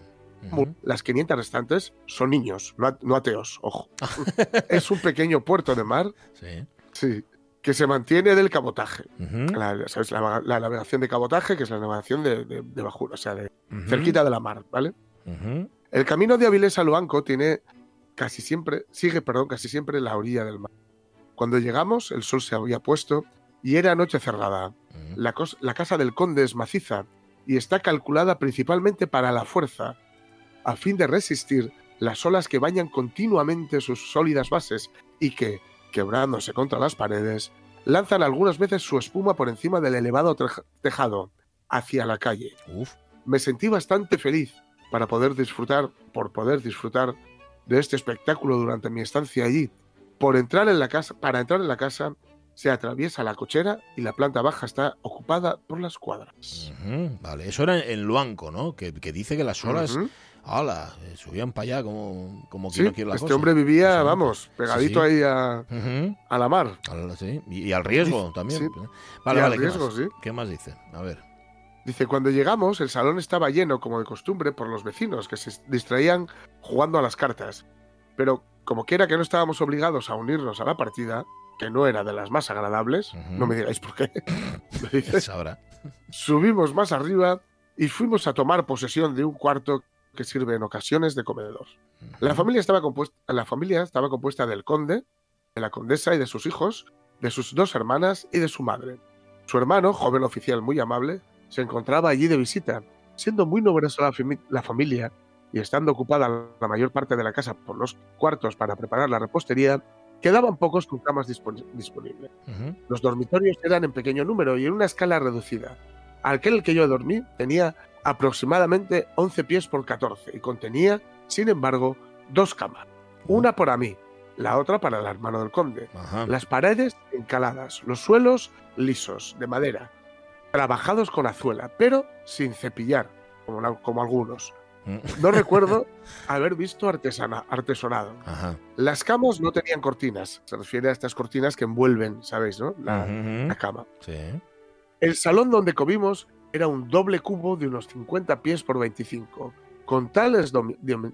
las 500 restantes son niños, no ateos, ojo. es un pequeño puerto de mar, Sí. sí, que se mantiene del cabotaje. La, ¿sabes? La, la navegación de cabotaje, que es la navegación de, de, de bajura, o sea, de cerquita de la mar, ¿vale? El camino de Avilés a Luanco tiene casi siempre, sigue, perdón, casi siempre la orilla del mar. Cuando llegamos, el sol se había puesto y era noche cerrada. La, la casa del conde es maciza y está calculada principalmente para la fuerza, a fin de resistir las olas que bañan continuamente sus sólidas bases y que, quebrándose contra las paredes, lanzan algunas veces su espuma por encima del elevado tej- tejado, hacia la calle. Uf, Me sentí bastante feliz para poder disfrutar, por poder disfrutar de este espectáculo durante mi estancia allí. Por entrar en la casa, para entrar en la casa, se atraviesa la cochera y la planta baja está ocupada por las cuadras. vale. Eso era en Luanco, ¿no? Que, que dice que las olas. ¡Hala! eh, subían para allá como, como Sí, quien no quiere la este cosa. hombre vivía, vamos, pegadito Sí, sí. ahí a, a la mar. Al- sí, Y, y al riesgo también. sí. Vale, Y al vale, ¿qué riesgo, más? sí. ¿Qué más dice? A ver. Dice, cuando llegamos, el salón estaba lleno, como de costumbre, por los vecinos, que se distraían jugando a las cartas. Pero, como quiera que no estábamos obligados a unirnos a la partida, que no era de las más agradables, no me digáis por qué, dice, Sabrá. subimos más arriba y fuimos a tomar posesión de un cuarto que sirve en ocasiones de comedor. La familia estaba compuesta, la familia estaba compuesta del conde, de la condesa y de sus hijos, de sus dos hermanas y de su madre. Su hermano, joven oficial muy amable, se encontraba allí de visita, siendo muy numerosa la, fami- la familia y estando ocupada la mayor parte de la casa por los cuartos para preparar la repostería, quedaban pocos con camas dispon- disponibles. Los dormitorios eran en pequeño número y en una escala reducida. Aquel que yo dormí tenía aproximadamente 11 pies por 14 y contenía, sin embargo, dos camas. Una para mí, la otra para el hermano del conde. Ajá. Las paredes encaladas, los suelos lisos, de madera, trabajados con azuela, pero sin cepillar, como, la- como algunos. Mm. No recuerdo haber visto artesana, artesonado. Ajá. Las camas no tenían cortinas. Se refiere a estas cortinas que envuelven, ¿sabéis, no? La, cama. Sí. El salón donde comimos era un doble cubo de unos 50 pies por 25. Con tales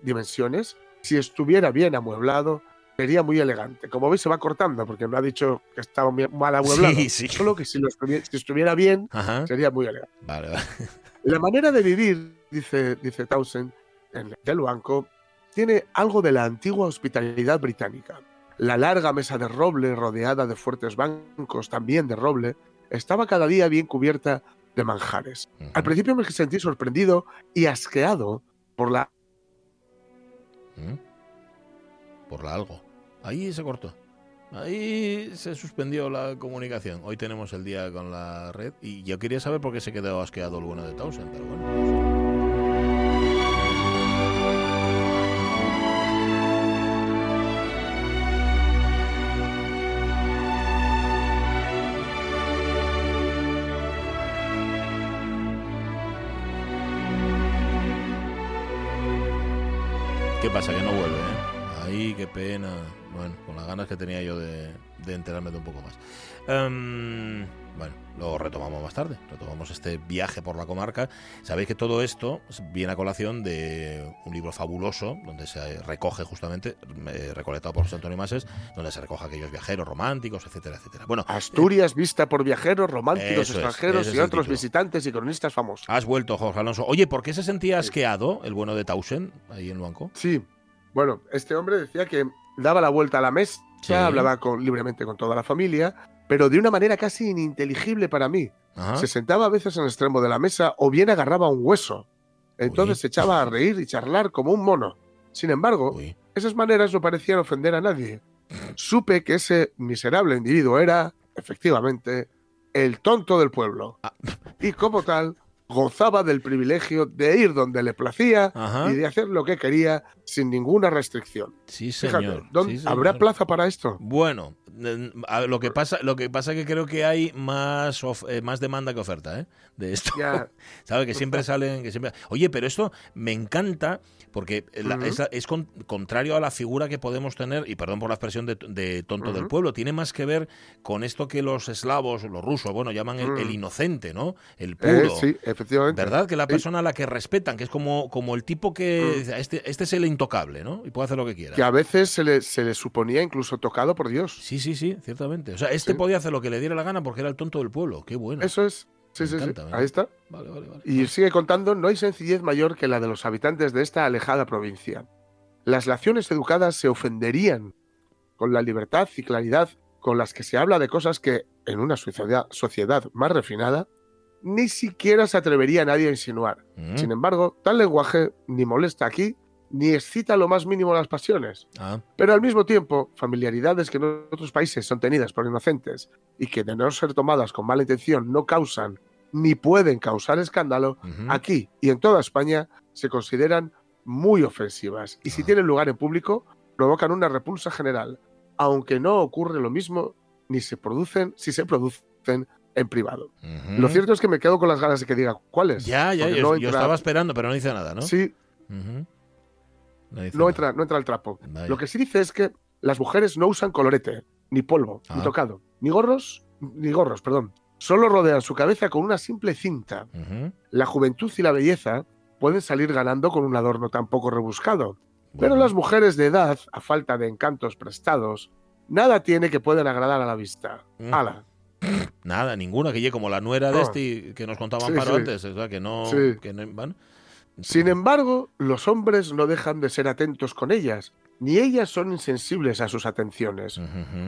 dimensiones, si estuviera bien amueblado, sería muy elegante. Como veis, se va cortando porque no ha dicho que estaba mal amueblado. Sí, sí. Solo que si, lo estuviera, si estuviera bien, Ajá. sería muy elegante. Vale, vale. La manera de vivir, dice, dice Townsend, en del banco, tiene algo de la antigua hospitalidad británica. La larga mesa de roble, rodeada de fuertes bancos, también de roble, estaba cada día bien cubierta de manjares. Al principio me sentí sorprendido y asqueado por la ¿Mm? Por la algo. Ahí se cortó. Ahí se suspendió la comunicación. Hoy tenemos el día con la red y yo quería saber por qué se quedó asqueado el bueno de Townsend, pero bueno. Pasa? Que no vuelve, ¿eh? Ahí, qué pena. Bueno, con las ganas que tenía yo de, de enterarme de un poco más. Em, bueno, lo retomamos más tarde. Retomamos este viaje por la comarca. Sabéis que todo esto viene a colación de un libro fabuloso donde se recoge justamente, eh, recolectado por José Antonio Mases, donde se recoge aquellos viajeros románticos, etcétera, etcétera. Bueno, Asturias vista por viajeros, románticos, extranjeros es y otros título. visitantes y cronistas famosos. has vuelto, Jorge Alonso. Oye, ¿por qué se sentía asqueado el bueno de Townsend ahí en el banco? Sí, bueno, este hombre decía que daba la vuelta a la mesa, Sí. hablaba con- libremente con toda la familia, pero de una manera casi ininteligible para mí. Ajá. Se sentaba a veces en el extremo de la mesa o bien agarraba un hueso. Entonces se echaba a reír y charlar como un mono. Sin embargo, esas maneras no parecían ofender a nadie. Supe que ese miserable individuo era, efectivamente, el tonto del pueblo. Ah. Y como tal, gozaba del privilegio de ir donde le placía Ajá. y de hacer lo que quería sin ninguna restricción. Sí, señor. ¿dónde- Sí, señor. ¿habrá plaza para esto? Bueno, lo que pasa, lo que pasa que creo que hay más of- eh, más demanda que oferta, ¿eh? De esto. Ya. ¿Sabe? Que siempre salen, que siempre. Oye, pero esto me encanta porque la- Ujú. es, es con- contrario a la figura que podemos tener, y perdón por la expresión de, de tonto del pueblo, tiene más que ver con esto que los eslavos, los rusos, bueno, llaman el, Mm. el inocente, ¿no? El Eh, puro. sí, efectivamente. ¿Verdad? Que la Sí. persona a la que respetan, que es como, como el tipo que Mm. este, este es el intocable, ¿no? Y puede hacer lo que quiera. Que a veces se le, se le suponía incluso tocado por Dios. Sí, sí, sí, ciertamente. O sea, este Sí. podía hacer lo que le diera la gana porque era el tonto del pueblo. Qué bueno. Eso es. Sí, Me sí, sí. me Ahí está. Vale, vale, vale. Y sigue contando, no hay sencillez mayor que la de los habitantes de esta alejada provincia. Las naciones educadas se ofenderían con la libertad y claridad con las que se habla de cosas que, en una sociedad, sociedad más refinada, ni siquiera se atrevería nadie a insinuar. Mm. Sin embargo, tal lenguaje ni molesta aquí, ni excita lo más mínimo las pasiones. Ah, Pero al mismo tiempo, familiaridades que en otros países son tenidas por inocentes y que de no ser tomadas con mala intención no causan ni pueden causar escándalo, aquí y en toda España se consideran muy ofensivas y si Ah. tienen lugar en público provocan una repulsa general, aunque no ocurre lo mismo ni se producen si se producen en privado. Lo cierto es que me quedo con las ganas de que diga cuáles. Ya, ya, yo, no yo entra- estaba esperando, pero no dice nada, ¿no? Sí, no entra, no entra el trapo. Vaya. Lo que sí dice es que las mujeres no usan colorete, ni polvo, ni Ah. tocado, ni gorros, ni gorros, perdón. Solo rodean su cabeza con una simple cinta. La juventud y la belleza pueden salir ganando con un adorno tan poco rebuscado. Pero las mujeres de edad, a falta de encantos prestados, nada tiene que puedan agradar a la vista. Mm. Ala. Nada, ninguna, que llegue como la nuera de No. este que nos contaba Sí, Amparo sí. antes, o sea, que no... Sí. que no-. Sin embargo, los hombres no dejan de ser atentos con ellas, ni ellas son insensibles a sus atenciones.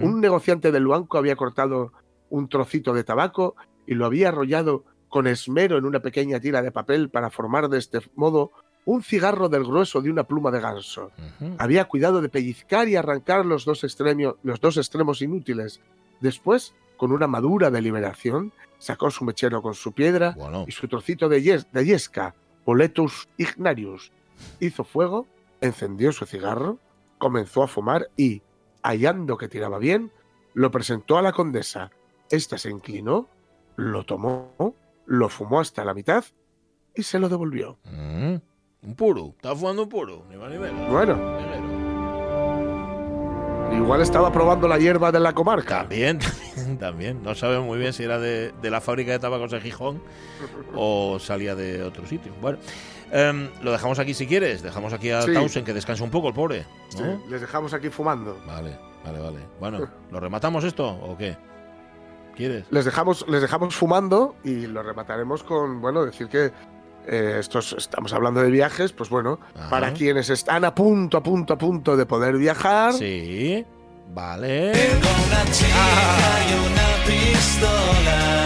Un negociante del banco había cortado un trocito de tabaco y lo había arrollado con esmero en una pequeña tira de papel para formar de este modo un cigarro del grueso de una pluma de ganso. Había cuidado de pellizcar y arrancar los dos, extremio- los dos extremos inútiles. Después, con una madura deliberación, sacó su mechero con su piedra Bueno. y su trocito de, yes- de yesca, Boletus ignarius. Hizo fuego, encendió su cigarro, comenzó a fumar y, hallando que tiraba bien, lo presentó a la condesa. Esta se inclinó, lo tomó, lo fumó hasta la mitad y se lo devolvió. Mm. Un puro, está fumando un puro, ni más ni menos. Bueno. Igual estaba probando la hierba de la comarca. También, también, también. No sabemos muy bien si era de, de la fábrica de tabacos de Gijón o salía de otro sitio. Bueno, em, lo dejamos aquí si quieres. Dejamos aquí a Sí. Townsend que descanse un poco, el pobre. ¿no? Sí, les dejamos aquí fumando. Vale, vale, vale. Bueno, ¿lo rematamos esto o qué? ¿Quieres? Les dejamos, les dejamos fumando y lo remataremos con, bueno, decir que eh, estos, estamos hablando de viajes, pues bueno, Ajá. para quienes están a punto, a punto, a punto de poder viajar. Sí, vale. Una chica y una pistola,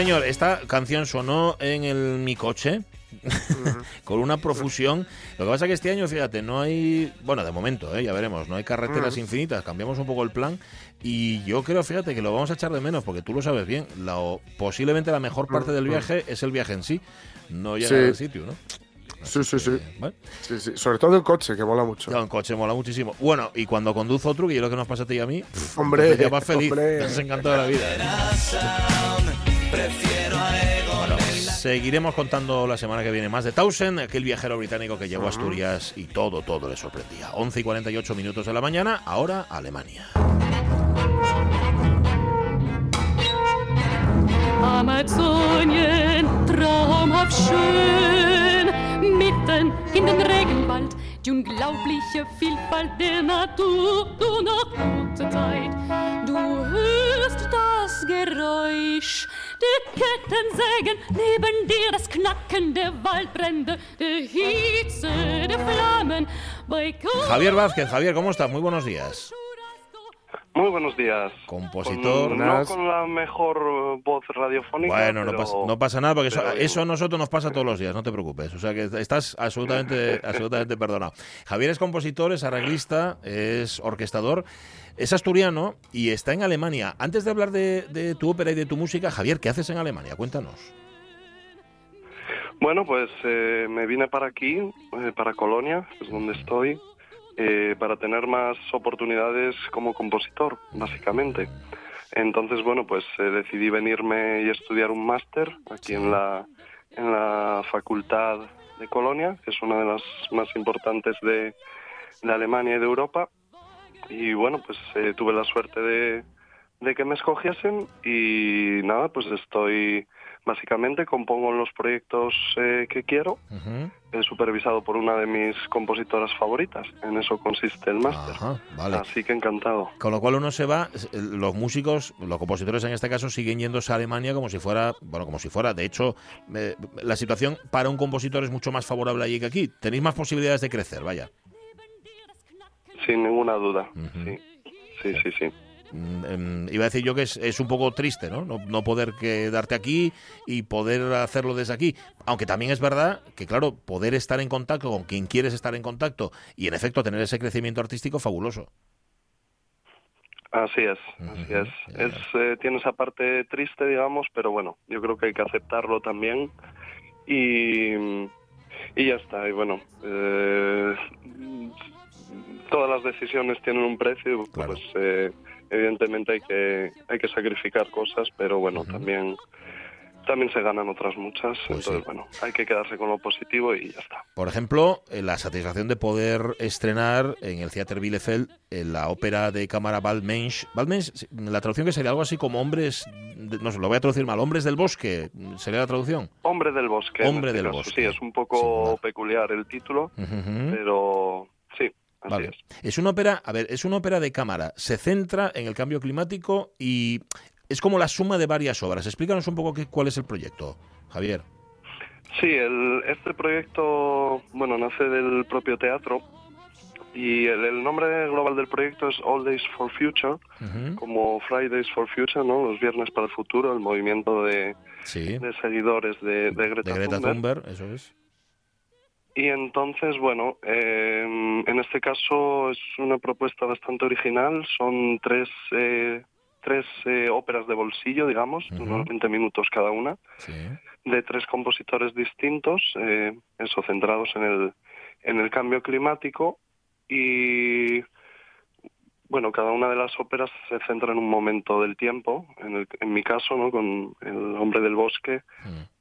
señor. Esta canción sonó en el mi coche. con una profusión. Lo que pasa es que este año, fíjate, no hay. Bueno, de momento, ¿eh? ya veremos. No hay carreteras infinitas. Cambiamos un poco el plan. Y yo creo, fíjate, que lo vamos a echar de menos, porque tú lo sabes bien. La, posiblemente la mejor parte del viaje es el viaje en sí. No llegar Sí. al sitio, ¿no? Sí, sí, sí. Bueno. Sí, sí. Sobre todo el coche, que mola mucho. Ya, en coche mola muchísimo. Bueno, y cuando conduzo otro, que yo lo que nos pasa a ti y a mí, Hombre, pues ya vas feliz. hombre. Nos encantó la vida. ¿eh? Prefiero a Egon Bueno, seguiremos contando la semana que viene más de Townsend, aquel viajero británico que llegó a Asturias y todo, todo le sorprendía. 11 y 48 minutos de la mañana, ahora Alemania. Amazonien, traumhaft schön, mitten in den Regenwald, die unglaubliche Vielfalt der Natur, du noch gute Zeit. Du hörst das Geräusch der Kettensägen, neben dir das Knacken der Waldbrände, der Hitze der Flammen, Javier Vázquez, Javier, ¿cómo estás? Muy buenos días. Muy buenos días. Compositor. Con- no con la mejor eh, voz radiofónica. Bueno, no pasa, no pasa nada, porque eso, eso a nosotros nos pasa todos los días, no te preocupes. O sea que estás absolutamente, absolutamente perdonado. Javier es compositor, es arreglista, es orquestador, es asturiano y está en Alemania. Antes de hablar de, de tu ópera y de tu música, Javier, ¿qué haces en Alemania? Cuéntanos. Bueno, pues eh, me vine para aquí, eh, para Colonia, es donde estoy, eh, para tener más oportunidades como compositor, básicamente. Entonces, bueno, pues eh, decidí venirme y estudiar un máster aquí en la, en la Facultad de Colonia, que es una de las más importantes de, de Alemania y de Europa. Y bueno, pues eh, tuve la suerte de, de que me escogiesen y nada, pues estoy básicamente compongo los proyectos eh, que quiero, eh, supervisado por una de mis compositoras favoritas. En eso consiste el máster. vale. Así que encantado. Con lo cual uno se va, los músicos, los compositores en este caso, siguen yéndose a Alemania como si fuera, bueno, como si fuera. De hecho, eh, la situación para un compositor es mucho más favorable allí que aquí. Tenéis más posibilidades de crecer, vaya. Sin ninguna duda. Sí, sí, sí. sí. Mm, em, iba a decir yo que es, es un poco triste, ¿no? ¿no? no poder quedarte aquí y poder hacerlo desde aquí. Aunque también es verdad que, claro, poder estar en contacto con quien quieres estar en contacto y, en efecto, tener ese crecimiento artístico fabuloso. Así es, así es. es eh, tiene esa parte triste, digamos, pero bueno, yo creo que hay que aceptarlo también. Y, y ya está. Y bueno, eh, todas las decisiones tienen un precio, pues eh, evidentemente hay que, hay que sacrificar cosas, pero bueno, también también se ganan otras muchas. entonces, bueno, hay que quedarse con lo positivo y ya está. Por ejemplo, eh, la satisfacción de poder estrenar en el Theater Bielefeld en la ópera de cámara. Waldmensch, sí, la traducción que sería algo así como hombres, de- no sé, lo voy a traducir mal, hombres del bosque, sería la traducción. Hombre del bosque. Hombre este del caso. bosque. Sí, es un poco peculiar el título, pero así Vale. es. Es una ópera, a ver, es una ópera de cámara. Se centra en el cambio climático y es como la suma de varias obras. Explícanos un poco qué, cuál es el proyecto, Javier. Sí, el- este proyecto, bueno, nace del propio teatro y el, el nombre global del proyecto es All Days for Future, como Fridays for Future, ¿no? Los viernes para el futuro, el movimiento de, Sí. de seguidores de, de Greta, De Greta Thunberg. Thunberg, eso es. Y entonces, bueno, eh, en este caso es una propuesta bastante original. Son tres, eh, tres eh, óperas de bolsillo, digamos, 20 minutos cada una, de tres compositores distintos, eh, eso, centrados en el, en el cambio climático. Y bueno, cada una de las óperas se centra en un momento del tiempo. En, el- en mi caso, ¿no? con El hombre del bosque,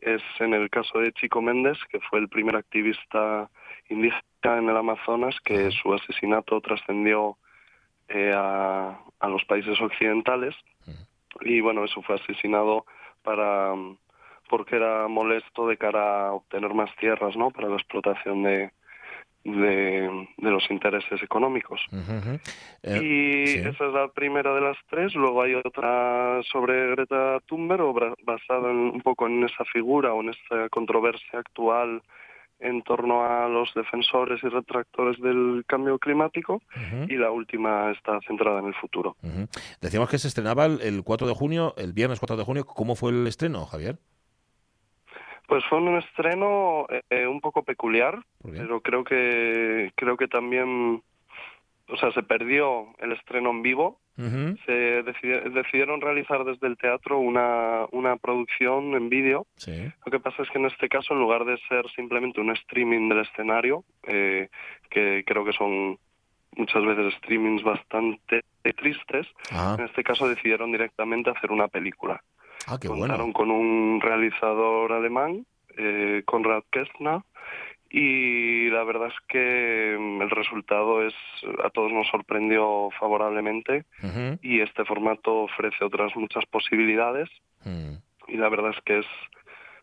es en el caso de Chico Méndez, que fue el primer activista indígena en el Amazonas, que su asesinato trascendió eh, a, a los países occidentales. Y bueno, eso fue asesinado para porque era molesto de cara a obtener más tierras, ¿no? Para la explotación de, de, de los intereses económicos. Eh, y sí. esa es la primera de las tres. Luego hay otra sobre Greta Thunberg, basada en- un poco en esa figura o en esta controversia actual en torno a los defensores y retractores del cambio climático. Y la última está centrada en el futuro. Decíamos que se estrenaba el, el 4 de junio, el viernes 4 de junio. ¿Cómo fue el estreno, Javier? Pues fue un estreno eh, un poco peculiar, pero creo que creo que también, o sea, se perdió el estreno en vivo. Se decidi- decidieron realizar desde el teatro una, una producción en vídeo. Sí. Lo que pasa es que en este caso, en lugar de ser simplemente un streaming del escenario, eh, que creo que son muchas veces streamings bastante tristes, Ah. en este caso decidieron directamente hacer una película. Ah, qué Contaron bueno. con un realizador alemán, eh, Konrad Kestner, y la verdad es que mm, el resultado es a todos nos sorprendió favorablemente y este formato ofrece otras muchas posibilidades Mm. y la verdad es que es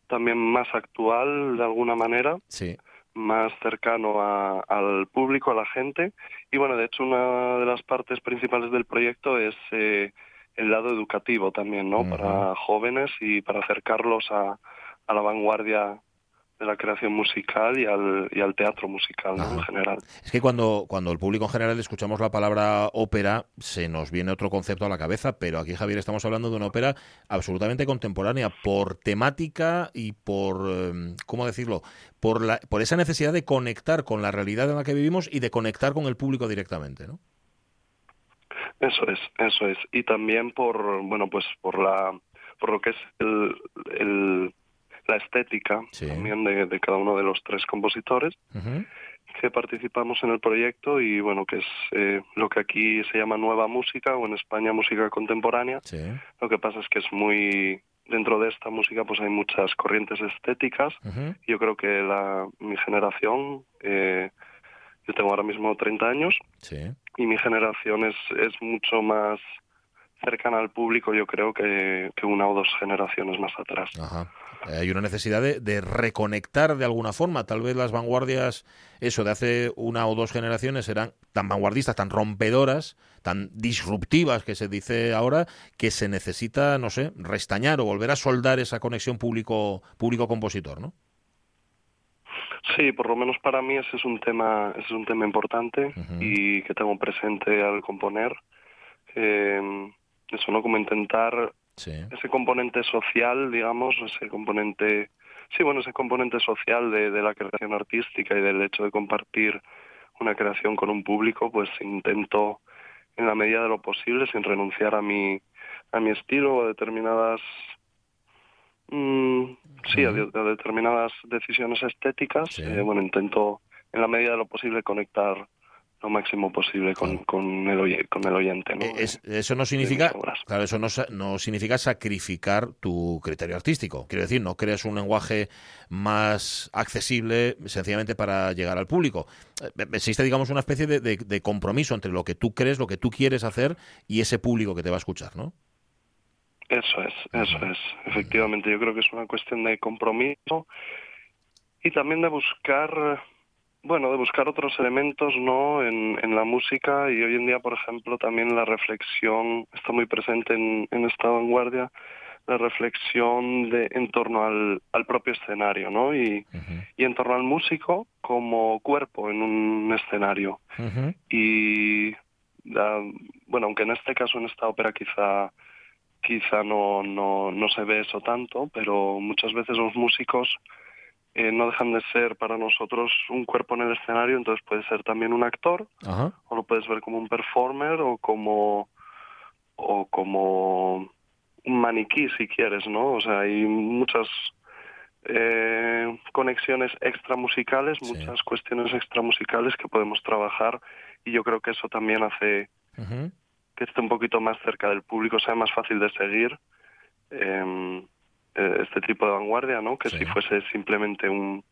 también más actual de alguna manera Sí. más cercano a- al público, a la gente. Y bueno, de hecho, una de las partes principales del proyecto es eh, el lado educativo también, ¿no? Para jóvenes y para acercarlos a, a la vanguardia de la creación musical y al, y al teatro musical, ¿no? En general. Es que cuando, cuando el público en general escuchamos la palabra ópera, se nos viene otro concepto a la cabeza, pero aquí, Javier, estamos hablando de una ópera absolutamente contemporánea por temática y por, eh, ¿cómo decirlo? Por, la, por esa necesidad de conectar con la realidad en la que vivimos y de conectar con el público directamente, ¿no? Eso es, eso es. Y también por, bueno, pues por la, por lo que es el, el- la estética también de, de cada uno de los tres compositores que participamos en el proyecto y bueno, que es eh, lo que aquí se llama nueva música o en España música contemporánea. Lo que pasa es que es muy dentro de esta música pues hay muchas corrientes estéticas. Yo creo que la mi generación eh, yo tengo ahora mismo 30 años Sí. y mi generación es, es mucho más cercana al público, yo creo, que, que una o dos generaciones más atrás. Ajá. Eh, Hay una necesidad de, de reconectar de alguna forma. Tal vez las vanguardias, eso de hace una o dos generaciones, eran tan vanguardistas, tan rompedoras, tan disruptivas que se dice ahora, que se necesita, no sé, restañar o volver a soldar esa conexión público público-compositor, ¿no? Sí, por lo menos para mí ese es un tema, ese es un tema importante y que tengo presente al componer. Eh, eso, ¿no? Como intentar ese componente social, digamos, ese componente, sí, bueno, ese componente social de, de la creación artística y del hecho de compartir una creación con un público, pues intento en la medida de lo posible, sin renunciar a mi, a mi estilo o a determinadas Mm, sí, a, de- a determinadas decisiones estéticas, eh, bueno, intento en la medida de lo posible conectar lo máximo posible con, con, el, oye- con el oyente. ¿no? Eh, Es- eso no significa, claro, eso no, no significa sacrificar tu criterio artístico. Quiero decir, no creas un lenguaje más accesible sencillamente para llegar al público. Eh, Existe, digamos, una especie de, de- de compromiso entre lo que tú crees, lo que tú quieres hacer y ese público que te va a escuchar, ¿no? Eso es, eso es. Efectivamente, yo creo que es una cuestión de compromiso y también de buscar, bueno, de buscar otros elementos, ¿no? En, en la música y hoy en día, por ejemplo, también la reflexión está muy presente en, en esta vanguardia, la reflexión de en torno al, al propio escenario, ¿no? Y, y en torno al músico como cuerpo en un escenario. Y bueno, aunque en este caso, en esta ópera quizá quizá no, no, no se ve eso tanto, pero muchas veces los músicos eh, no dejan de ser para nosotros un cuerpo en el escenario, entonces puede ser también un actor, Ajá. o lo puedes ver como un performer o como o como un maniquí si quieres, ¿no? O sea, hay muchas eh, conexiones extramusicales, muchas cuestiones extramusicales que podemos trabajar y yo creo que eso también hace. Que esté un poquito más cerca del público, sea más fácil de seguir eh, eh, este tipo de vanguardia, ¿no? Que si fuese simplemente un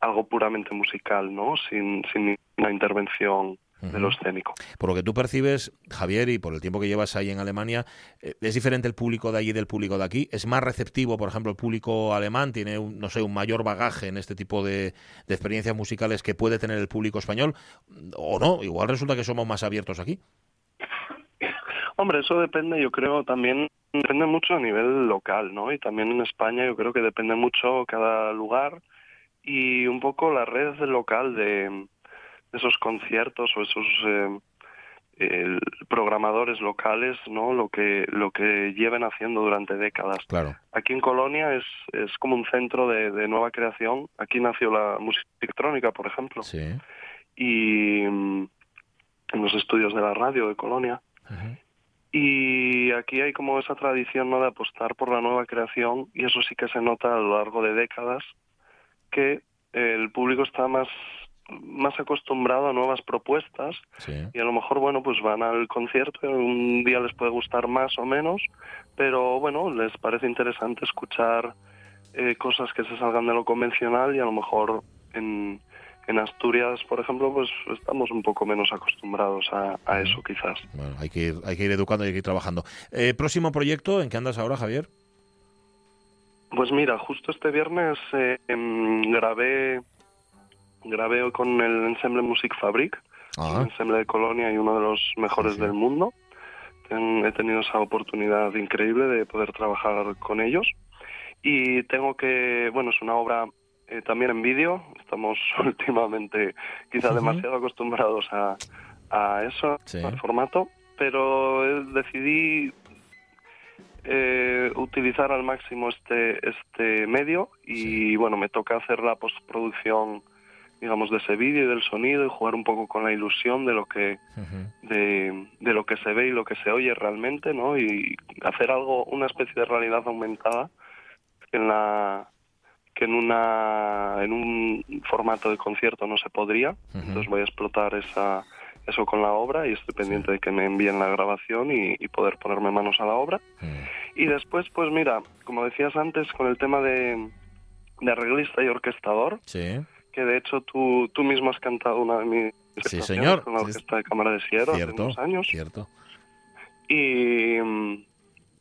algo puramente musical, ¿no? Sin, sin una intervención de lo escénico. Por lo que tú percibes, Javier, y por el tiempo que llevas ahí en Alemania, eh, ¿es diferente el público de allí del público de aquí? ¿Es más receptivo, por ejemplo, el público alemán? ¿Tiene, un, no sé, un mayor bagaje en este tipo de, de experiencias musicales que puede tener el público español? ¿O no? Igual resulta que somos más abiertos aquí. Hombre, eso depende, yo creo, también depende mucho a nivel local, ¿no? Y también en España yo creo que depende mucho cada lugar y un poco la red local de, esos conciertos o esos eh, programadores locales, ¿no? Lo que lo que lleven haciendo durante décadas. Claro. Aquí en Colonia es, es como un centro de, de nueva creación. Aquí nació la música electrónica, por ejemplo. Sí. Y mm, en los estudios de la radio de Colonia. Y aquí hay como esa tradición ¿no? de apostar por la nueva creación y eso sí que se nota a lo largo de décadas que el público está más más acostumbrado a nuevas propuestas y a lo mejor bueno pues van al concierto un día les puede gustar más o menos pero bueno les parece interesante escuchar eh, cosas que se salgan de lo convencional y a lo mejor en, en Asturias por ejemplo pues estamos un poco menos acostumbrados a, a eso quizás Bueno, hay que ir, hay que ir educando y hay que ir trabajando. Eh, próximo proyecto, ¿en qué andas ahora, Javier? Pues mira, justo este viernes eh, em, grabé grabé con el ensemble Music Fabric, Ah. un ensemble de Colonia y uno de los mejores del mundo. Ten- he tenido esa oportunidad increíble de poder trabajar con ellos y tengo que, bueno, es una obra eh, también en vídeo. Estamos últimamente quizá demasiado acostumbrados a, a eso, Sí. al formato, pero eh, decidí eh, utilizar al máximo este este medio y bueno me toca hacer la postproducción digamos de ese vídeo y del sonido y jugar un poco con la ilusión de lo que de, de lo que se ve y lo que se oye realmente no y hacer algo una especie de realidad aumentada en la que en una en un formato de concierto no se podría entonces voy a explotar esa eso con la obra y estoy pendiente de que me envíen la grabación y, y poder ponerme manos a la obra y después pues mira como decías antes con el tema de, de arreglista y orquestador Sí. que de hecho tú, tú mismo has cantado una de mis Sí, señor. con la Orquesta de Cámara de Sierra hace Cierto, unos años. cierto. Y mm,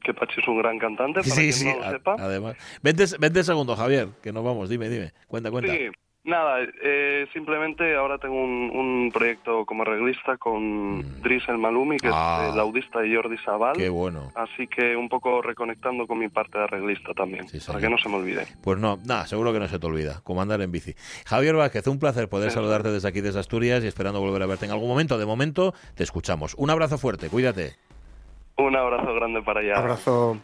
que Pachi es un gran cantante, para Sí, quien sí, no lo a- sepa. además. 20, 20 segundos, Javier, que nos vamos. Dime, dime. Cuenta, cuenta. Sí, nada, eh, simplemente ahora tengo un, un proyecto como arreglista con Dries El Malumi, que Mm. Ah. es eh, laudista de Jordi Sabal. Qué bueno. Así que un poco reconectando con mi parte de arreglista también, para que no se me olvide. Pues no, nada, seguro que no se te olvida. Como andar en bici. Javier Vázquez, un placer poder saludarte desde aquí, desde Asturias, y esperando volver a verte en algún momento. De momento, te escuchamos. Un abrazo fuerte, cuídate. Un abrazo grande para allá. Abrazo.